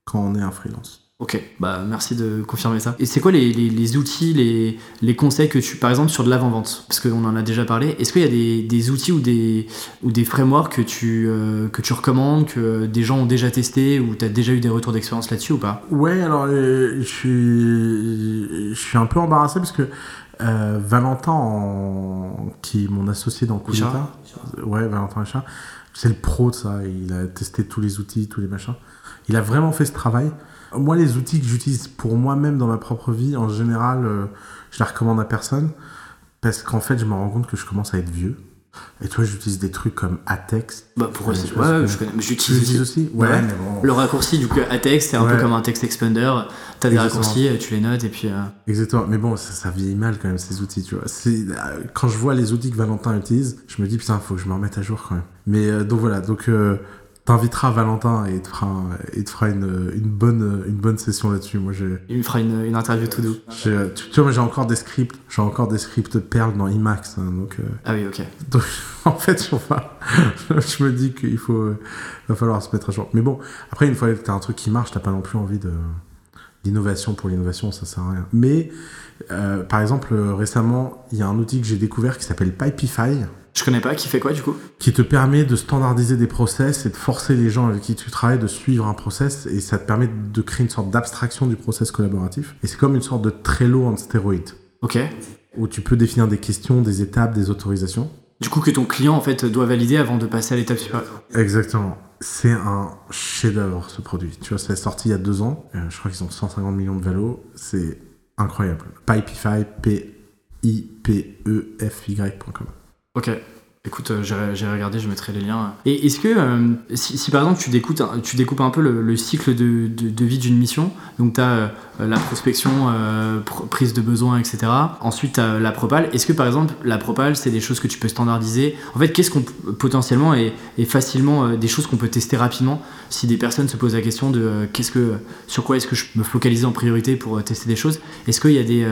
quand on est un freelance. Ok, bah merci de confirmer ça. Et c'est quoi les, les- les outils, les, les conseils que tu, par exemple sur de l'avant-vente, parce qu'on en a déjà parlé, est-ce qu'il y a des, des outils ou des, ou des frameworks que tu, euh, que tu recommandes, que des gens ont déjà testé, ou tu as déjà eu des retours d'expérience là-dessus ou pas? Ouais, alors euh, je suis, je suis un peu embarrassé parce que euh, Valentin, en- qui est mon associé dans Coolita, ouais, Valentin Richard, c'est le pro de ça. Il a testé tous les outils, tous les machins. Il a vraiment fait ce travail. Moi, les outils que j'utilise pour moi-même dans ma propre vie, en général, euh, je les recommande à personne parce qu'en fait, je me rends compte que je commence à être vieux. Et toi, j'utilise des trucs comme Atext. Bah pourquoi Ouais, c'est ouais, je connais, j'utilise aussi. Ouais, Ouais. mais bon. Le raccourci du coup à texte, c'est un peu comme un text expander. T'as des raccourcis, tu les notes et puis. euh, Exactement, mais bon, ça, ça vieillit mal quand même ces outils, tu vois. Euh, quand je vois les outils que Valentin utilise, je me dis putain, faut que je me remette à jour quand même. Mais euh, donc voilà, donc euh, t'inviteras Valentin et il te fera, un- il te fera une, une bonne, une bonne session là-dessus. Moi, j'ai, Il me fera une, une interview tout doux. j'ai- euh, tu, tu vois, j'ai encore des scripts, j'ai encore des scripts perles dans Emacs, hein, donc, euh, Ah oui, ok. donc en fait, je me dis qu'il faut, euh, va falloir se mettre à jour. Mais bon, après une fois que t'as un truc qui marche, t'as pas non plus envie de l'innovation pour l'innovation, ça sert à rien. Mais euh, par exemple, récemment, il y a un outil que j'ai découvert qui s'appelle Pipify, Je connais pas, qui fait quoi du coup? Qui te permet de standardiser des process et de forcer les gens avec qui tu travailles de suivre un process, et ça te permet de créer une sorte d'abstraction du process collaboratif. Et c'est comme une sorte de Trello en stéroïde, Ok. où tu peux définir des questions, des étapes, des autorisations. Du coup, que ton client en fait doit valider avant de passer à l'étape supérieure. Exactement. C'est un chef-d'œuvre ce produit. Tu vois, c'est sorti il y a deux ans. Euh, je crois qu'ils ont 150 millions de valos. C'est incroyable. Pipefy, P-I-P-E-F-Y.com. Ok. Écoute, euh, j'ai regardé, je mettrai les liens. Et est-ce que, euh, si, par exemple tu découpes, un- peu le, le cycle de, vie d'une mission, donc tu as la prospection, euh, pr- prise de besoin, etc. Ensuite, tu as la propale. Est-ce que par exemple, la propale, c'est des choses que tu peux standardiser? En fait, qu'est-ce qu'on potentiellement est facilement euh, des choses qu'on peut tester rapidement si des personnes se posent la question de euh, qu'est-ce que, sur quoi est-ce que je me focaliser en priorité pour euh, tester des choses? Est-ce qu'il y a des.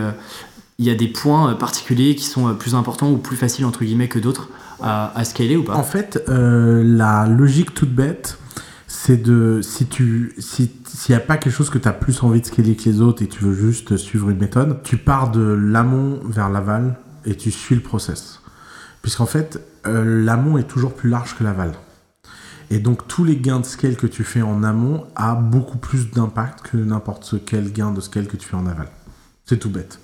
Il y a des points euh, particuliers qui sont euh, plus importants ou plus faciles entre guillemets que d'autres à, scaler ou pas? En fait, euh, la logique toute bête, c'est de si tu si s'il n'y a pas quelque chose que tu as plus envie de scaler que les autres et tu veux juste suivre une méthode, tu pars de l'amont vers l'aval et tu suis le process. Puisqu'en fait, l'amont est toujours plus large que l'aval. Et donc tous les gains de scale que tu fais en amont a beaucoup plus d'impact que n'importe quel gain de scale que tu fais en aval. C'est tout bête.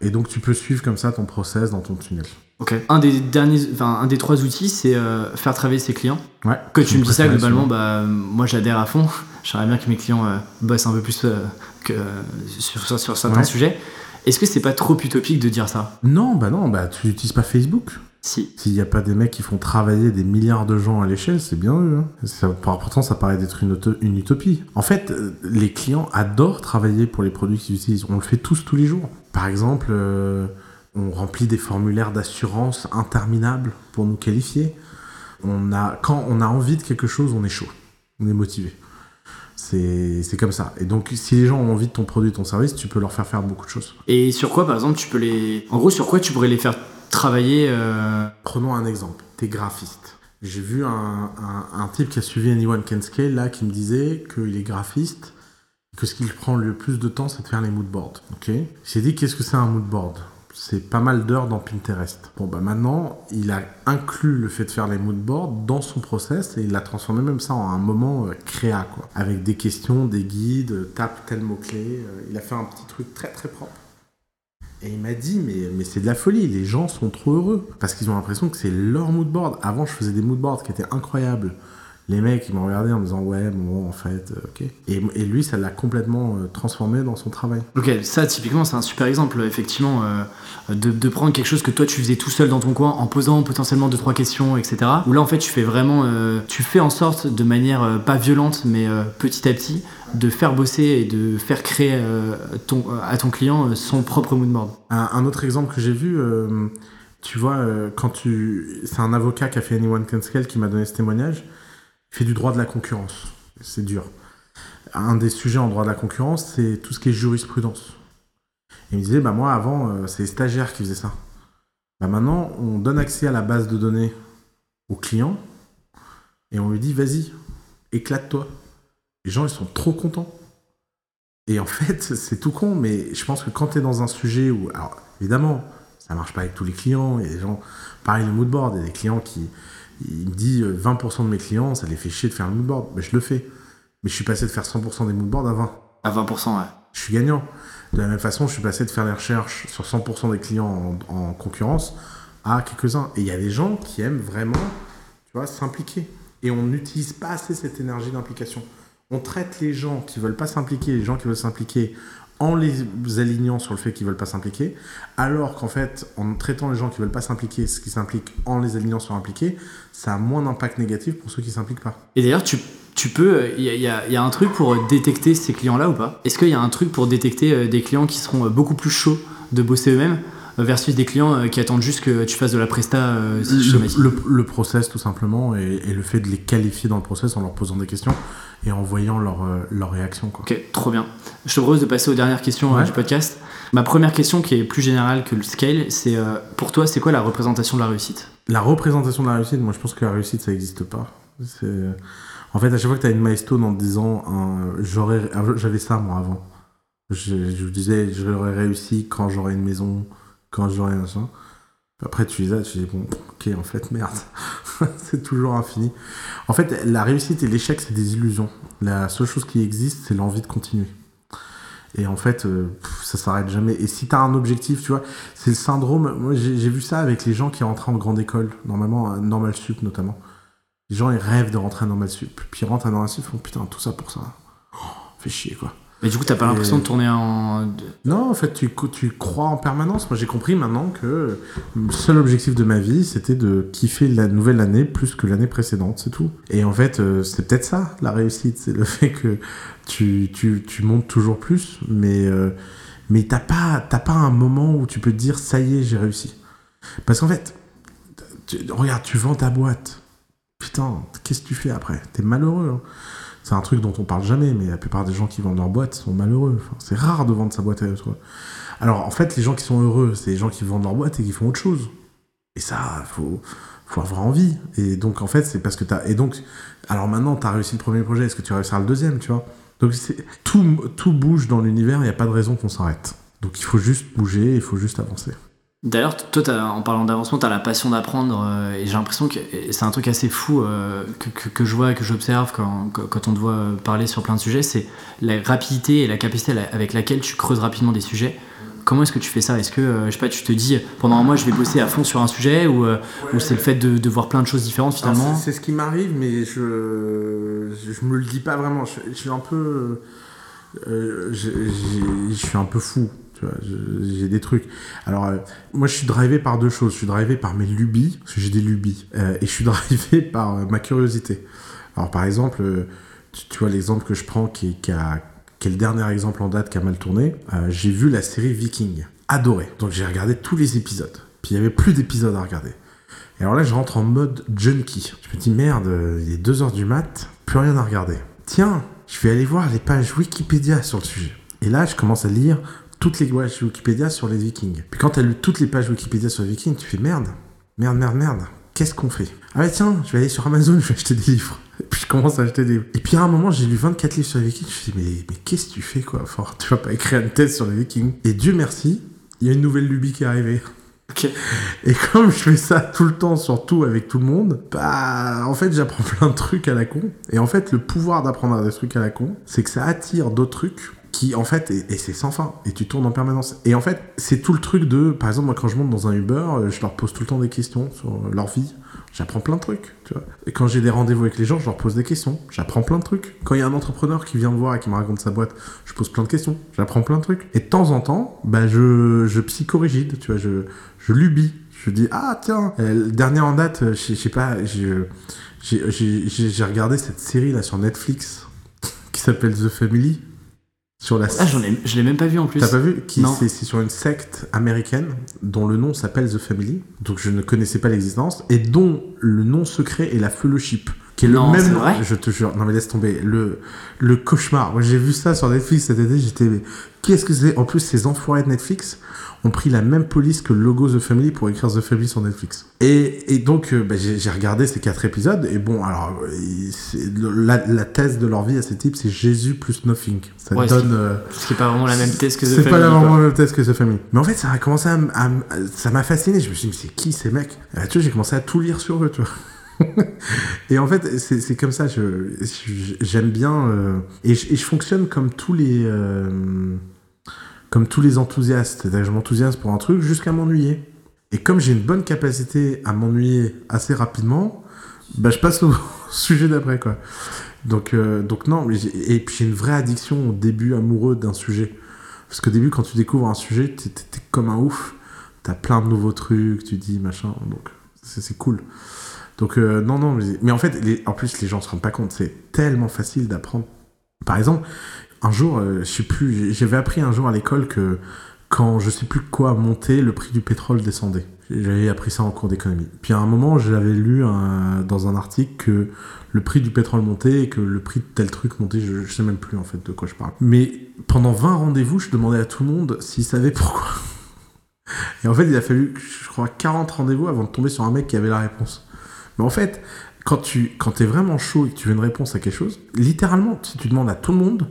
Et donc tu peux suivre comme ça ton process dans ton tunnel. Ok. Un des derniers, enfin un des trois outils, c'est euh, faire travailler ses clients. Ouais. Que tu me dis ça globalement, bah moi j'adhère à fond. J'aimerais bien que mes clients euh, bossent un peu plus euh, que sur, sur, sur certains Ouais. sujets. Est-ce que c'est pas trop utopique de dire ça? Non, bah non, bah tu n'utilises pas Facebook. Si. S'il n'y a pas des mecs qui font travailler des milliards de gens à l'échelle, c'est bien eux. Hein. Ça- pourtant, ça paraît d'être une, une utopie. En fait, les clients adorent travailler pour les produits qu'ils utilisent. On le fait tous tous les jours. Par exemple, euh, on remplit des formulaires d'assurance interminables pour nous qualifier. On a, quand on a envie de quelque chose, on est chaud. On est motivé. C'est comme ça. Et donc, si les gens ont envie de ton produit, de ton service, tu peux leur faire faire beaucoup de choses. Et sur quoi par exemple tu peux les. En gros, sur quoi tu pourrais les faire travailler euh, Prenons un exemple. T'es graphiste. J'ai vu un, un, un type qui a suivi Anyone Can Scale là qui me disait qu'il est graphiste et que ce qui prend le plus de temps c'est de faire les moodboards. Ok? J'ai dit qu'est-ce que c'est un moodboard? C'est pas mal d'heures dans Pinterest. Bon bah maintenant il a inclus le fait de faire les moodboards dans son process et il a transformé même ça en un moment euh, créa quoi. Avec des questions, des guides, euh, tape tel mot clé. il a fait un petit truc très très propre. Et il m'a dit, mais, mais c'est de la folie, les gens sont trop heureux. Parce qu'ils ont l'impression que c'est leur moodboard. Avant, je faisais des moodboards qui étaient incroyables. Les mecs, ils m'ont regardé en me disant, ouais, bon, en fait, euh, ok. Et, et lui, ça l'a complètement euh, transformé dans son travail. Ok, ça typiquement c'est un super exemple effectivement euh, de, de prendre quelque chose que toi tu faisais tout seul dans ton coin en posant potentiellement deux trois questions etc. Où là en fait tu fais vraiment, euh, tu fais en sorte de manière pas violente mais petit à petit de faire bosser et de faire créer ton, à ton client son propre moodboard. Un, un autre exemple que j'ai vu, tu vois, quand tu. C'est un avocat qui a fait Anyone Can Scale qui m'a donné ce témoignage. Fait du droit de la concurrence. C'est dur. Un des sujets en droit de la concurrence, c'est tout ce qui est jurisprudence. Et il me disait, bah moi avant, euh, c'est les stagiaires qui faisaient ça. Bah maintenant, on donne accès à la base de données au client et on lui dit, vas-y, éclate-toi. Les gens, ils sont trop contents. Et en fait, c'est tout con, mais je pense que quand tu es dans un sujet où. Alors, évidemment, ça marche pas avec tous les clients. Il y a des gens. Pareil, le moodboard, il y a des clients qui. Il me dit 20% de mes clients, ça les fait chier de faire le moodboard. Mais je le fais. Mais je suis passé de faire 100% des moodboards à 20. À 20%, ouais. Je suis gagnant. De la même façon, je suis passé de faire les recherches sur 100% des clients en, en concurrence à quelques-uns. Et il y a des gens qui aiment vraiment, tu vois, s'impliquer. Et on n'utilise pas assez cette énergie d'implication. On traite les gens qui veulent pas s'impliquer, les gens qui veulent s'impliquer, en les alignant sur le fait qu'ils veulent pas s'impliquer, alors qu'en fait, en traitant les gens qui veulent pas s'impliquer, ce qui s'implique en les alignant sur impliqués, ça a moins d'impact négatif pour ceux qui s'impliquent pas. Et d'ailleurs, tu, peux, il y, y, a, y, a un truc pour détecter ces clients-là ou pas? Est-ce qu'il y a un truc pour détecter euh, des clients qui seront beaucoup plus chauds de bosser eux-mêmes? Versus des clients euh, qui attendent juste que tu fasses de la presta euh, le, le, le, process tout simplement et, et, le fait de les qualifier dans le process en leur posant des questions et en voyant leur, euh, leur réaction. Quoi. Ok, trop bien. Je te propose de passer aux dernières questions ouais. du podcast. Ma première question qui est plus générale que le scale, c'est euh, pour toi, c'est quoi la représentation de la réussite? La représentation de la réussite, moi je pense que la réussite ça n'existe pas. C'est... En fait, à chaque fois que tu as une milestone en disant euh, j'aurais, j'avais ça moi avant. Je, je disais j'aurais réussi quand j'aurai une maison, quand j'aurai un ça. Après, tu les as, tu dis, bon, ok, en fait, merde. c'est toujours infini. En fait, la réussite et l'échec, c'est des illusions. La seule chose qui existe, c'est l'envie de continuer. Et en fait, euh, ça s'arrête jamais. Et si tu as un objectif, tu vois, c'est le syndrome. Moi, j'ai vu ça avec les gens qui rentrent en grande école, normalement, Normal Sup notamment. Les gens, ils rêvent de rentrer à Normal Sup. Puis ils rentrent à Normal Sup, ils font putain, tout ça pour ça. Oh, fait chier, quoi. Mais du coup, t'as pas l'impression de tourner en. Non, en fait, tu, tu crois en permanence. Moi, j'ai compris maintenant que le seul objectif de ma vie, c'était de kiffer la nouvelle année plus que l'année précédente, c'est tout. Et en fait, euh, c'est peut-être ça, la réussite. C'est le fait que tu, tu, tu montes toujours plus, mais, euh, mais t'as pas, pas un moment où tu peux te dire, ça y est, j'ai réussi. Parce qu'en fait, tu, regarde, tu vends ta boîte. Putain, qu'est-ce que tu fais après? T'es malheureux. Hein c'est un truc dont on parle jamais, mais la plupart des gens qui vendent leur boîte sont malheureux. C'est rare de vendre sa boîte à toi. Alors en fait, les gens qui sont heureux, c'est les gens qui vendent leur boîte et qui font autre chose. Et ça, faut, faut avoir envie. Et donc en fait, c'est parce que t'as. Et donc, alors maintenant, t'as réussi le premier projet, est-ce que tu réussiras le deuxième, tu vois? Donc tout, tout bouge dans l'univers, il n'y a pas de raison qu'on s'arrête. Donc il faut juste bouger, il faut juste avancer. D'ailleurs, toi, en parlant d'avancement, tu as la passion d'apprendre, euh, et j'ai l'impression que c'est un truc assez fou euh, que, que, que, je vois et que j'observe quand, quand, on te voit parler sur plein de sujets, c'est la rapidité et la capacité avec laquelle tu creuses rapidement des sujets. Comment est-ce que tu fais ça? Est-ce que, euh, je sais pas, tu te dis, pendant un mois, je vais bosser à fond sur un sujet, ou, ouais, ou c'est le fait de, de, voir plein de choses différentes finalement? C'est ce qui m'arrive, mais je, je me le dis pas vraiment. Je, je suis un peu. je suis un peu fou. J'ai des trucs. Alors, euh, moi, je suis drivé par deux choses. Je suis drivé par mes lubies, parce que j'ai des lubies. Euh, et je suis drivé par euh, ma curiosité. Alors, par exemple, tu, vois l'exemple que je prends, qui, qui, qui, est le dernier exemple en date qui a mal tourné. J'ai vu la série Viking. Adoré. Donc, j'ai regardé tous les épisodes. Puis, il n'y avait plus d'épisodes à regarder. Et alors là, je rentre en mode junkie. Je me dis, merde, il est 2h du mat, plus rien à regarder. Tiens, je vais aller voir les pages Wikipédia sur le sujet. Et là, je commence à lire toutes les pages Wikipédia sur les Vikings. Puis quand tu as lu toutes les pages Wikipédia sur les Vikings, tu fais merde, merde, merde, merde. Qu'est-ce qu'on fait? Ah bah tiens, je vais aller sur Amazon, je vais acheter des livres. Et puis je commence à acheter des livres. Et puis à un moment, j'ai lu 24 livres sur les Vikings. Je me suis dit, mais, mais qu'est-ce que tu fais quoi Fort, Tu vas pas écrire une thèse sur les Vikings. Et Dieu merci, il y a une nouvelle lubie qui est arrivée. Okay. Et comme je fais ça tout le temps, surtout avec tout le monde, bah en fait j'apprends plein de trucs à la con. Et en fait le pouvoir d'apprendre des trucs à la con, c'est que ça attire d'autres trucs qui en fait et, c'est sans fin et tu tournes en permanence. Et en fait c'est tout le truc de par exemple moi quand je monte dans un Uber je leur pose tout le temps des questions sur leur vie. J'apprends plein de trucs tu vois. Et quand j'ai des rendez-vous avec les gens je leur pose des questions. J'apprends plein de trucs. Quand il y a un entrepreneur qui vient me voir et qui me raconte sa boîte je pose plein de questions. J'apprends plein de trucs. Et de temps en temps bah je, je psychorigide tu vois. Je, je lubie. Je dis ah tiens euh, dernier en date je sais pas j'ai regardé cette série là sur Netflix qui s'appelle The Family sur la... Ah, j'en ai, je l'ai même pas vu en plus. T'as pas vu C'est sur une secte américaine dont le nom s'appelle The Family, donc je ne connaissais pas l'existence, et dont le nom secret est la fellowship. Qui est Non, le c'est même. vrai je te jure, non mais laisse tomber. Le, le cauchemar. Moi j'ai vu ça sur Netflix cet été, j'étais. mais Qu'est-ce que c'est? En plus, ces enfoirés de Netflix ont pris la même police que le logo The Family pour écrire The Family sur Netflix. Et, et donc, euh, bah, j'ai j'ai regardé ces quatre épisodes, et bon, alors, euh, c'est- la, la thèse de leur vie à ces types, c'est Jésus plus Nothing. Ça Ouais, donne. euh, Ce qui est pas vraiment la même thèse que The c'est pas Family, la quoi. vraiment même thèse que The Family. Mais en fait, ça a commencé à, à ça m'a fasciné. Je me suis dit, mais c'est qui ces mecs? Et là, Tu vois, j'ai commencé à tout lire sur eux, tu vois. et en fait, c'est comme ça. je- je- J'aime bien euh, et, je, je fonctionne comme tous les euh, comme tous les enthousiastes. Je m'enthousiasme pour un truc jusqu'à m'ennuyer. Et comme j'ai une bonne capacité à m'ennuyer assez rapidement, bah, je passe au sujet d'après. Donc, euh, donc non, et puis j'ai une vraie addiction au début amoureux d'un sujet. Parce qu'au début, quand tu découvres un sujet, t'es comme un ouf. T'as plein de nouveaux trucs, tu dis machin, donc c'est cool. Donc euh, non, non, mais, en fait, en plus, les gens se rendent pas compte, c'est tellement facile d'apprendre. Par exemple, un jour, euh, je sais plus, j'avais appris un jour à l'école que quand je sais plus quoi montait, le prix du pétrole descendait. J'avais appris ça en cours d'économie. Puis à un moment, j'avais lu dans un article que le prix du pétrole montait et que le prix de tel truc montait. Je, sais même plus en fait de quoi je parle. Mais pendant 20 rendez-vous, je demandais à tout le monde s'ils savaient pourquoi. Et en fait, il a fallu, je crois, 40 rendez-vous avant de tomber sur un mec qui avait la réponse. Mais en fait, quand tu quand es vraiment chaud et que tu veux une réponse à quelque chose, littéralement, si tu demandes à tout le monde,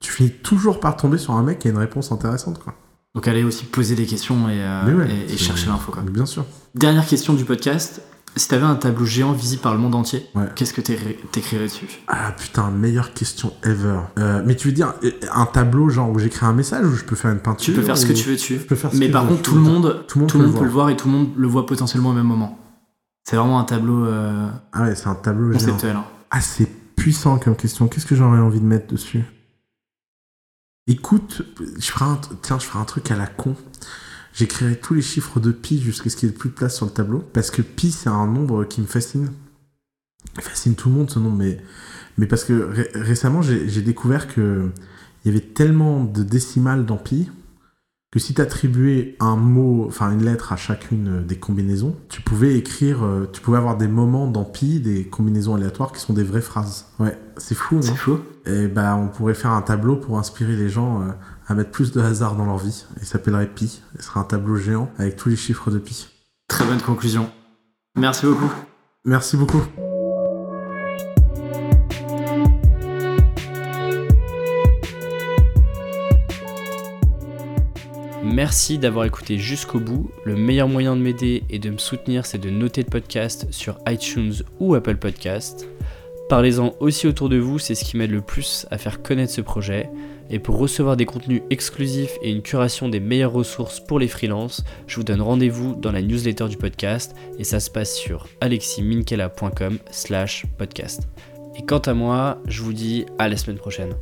tu finis toujours par tomber sur un mec qui a une réponse intéressante. Quoi. Donc aller aussi poser des questions et, euh, Mais ouais, et- et c'est- chercher l'info. Bien sûr. Dernière question du podcast. Si t'avais un tableau géant visible par le monde entier, Ouais. qu'est-ce que t'é- t'écrirais dessus Ah putain, meilleure question ever. Euh, mais tu veux dire un tableau genre où j'écris un message ou je peux faire une peinture Tu peux faire ce que tu veux dessus. Mais par contre, tout le monde, tout le monde, tout le monde peut le voir et tout le monde le voit potentiellement au même moment. C'est vraiment un tableau euh, Ah ouais, c'est un tableau conceptuel. hein. Ah, c'est puissant comme question. Qu'est-ce que j'aurais envie de mettre dessus? Écoute, je ferai un, tiens, je ferai un truc à la con. J'écrirai tous les chiffres de pi jusqu'à ce qu'il n'y ait plus de place sur le tableau. Parce que pi, c'est un nombre qui me fascine. Il fascine tout le monde, ce nombre. Mais, mais parce que ré- récemment, j'ai j'ai découvert que il y avait tellement de décimales dans pi que si tu attribuais un mot, enfin une lettre à chacune des combinaisons, tu pouvais écrire, euh, tu pouvais avoir des moments dans pi, des combinaisons aléatoires qui sont des vraies phrases. Ouais, c'est fou, non C'est fou. Et bah, on pourrait faire un tableau pour inspirer les gens euh, à mettre plus de hasard dans leur vie. Il s'appellerait pi. Ce serait un tableau géant avec tous les chiffres de pi. Très bonne conclusion. Merci beaucoup. Merci beaucoup. Merci d'avoir écouté jusqu'au bout. Le meilleur moyen de m'aider et de me soutenir, c'est de noter le podcast sur iTunes ou Apple Podcast. Parlez-en aussi autour de vous, c'est ce qui m'aide le plus à faire connaître ce projet. Et pour recevoir des contenus exclusifs et une curation des meilleures ressources pour les freelances, je vous donne rendez-vous dans la newsletter du podcast et ça se passe sur aleximinkela.com slash podcast. Et quant à moi, je vous dis à la semaine prochaine.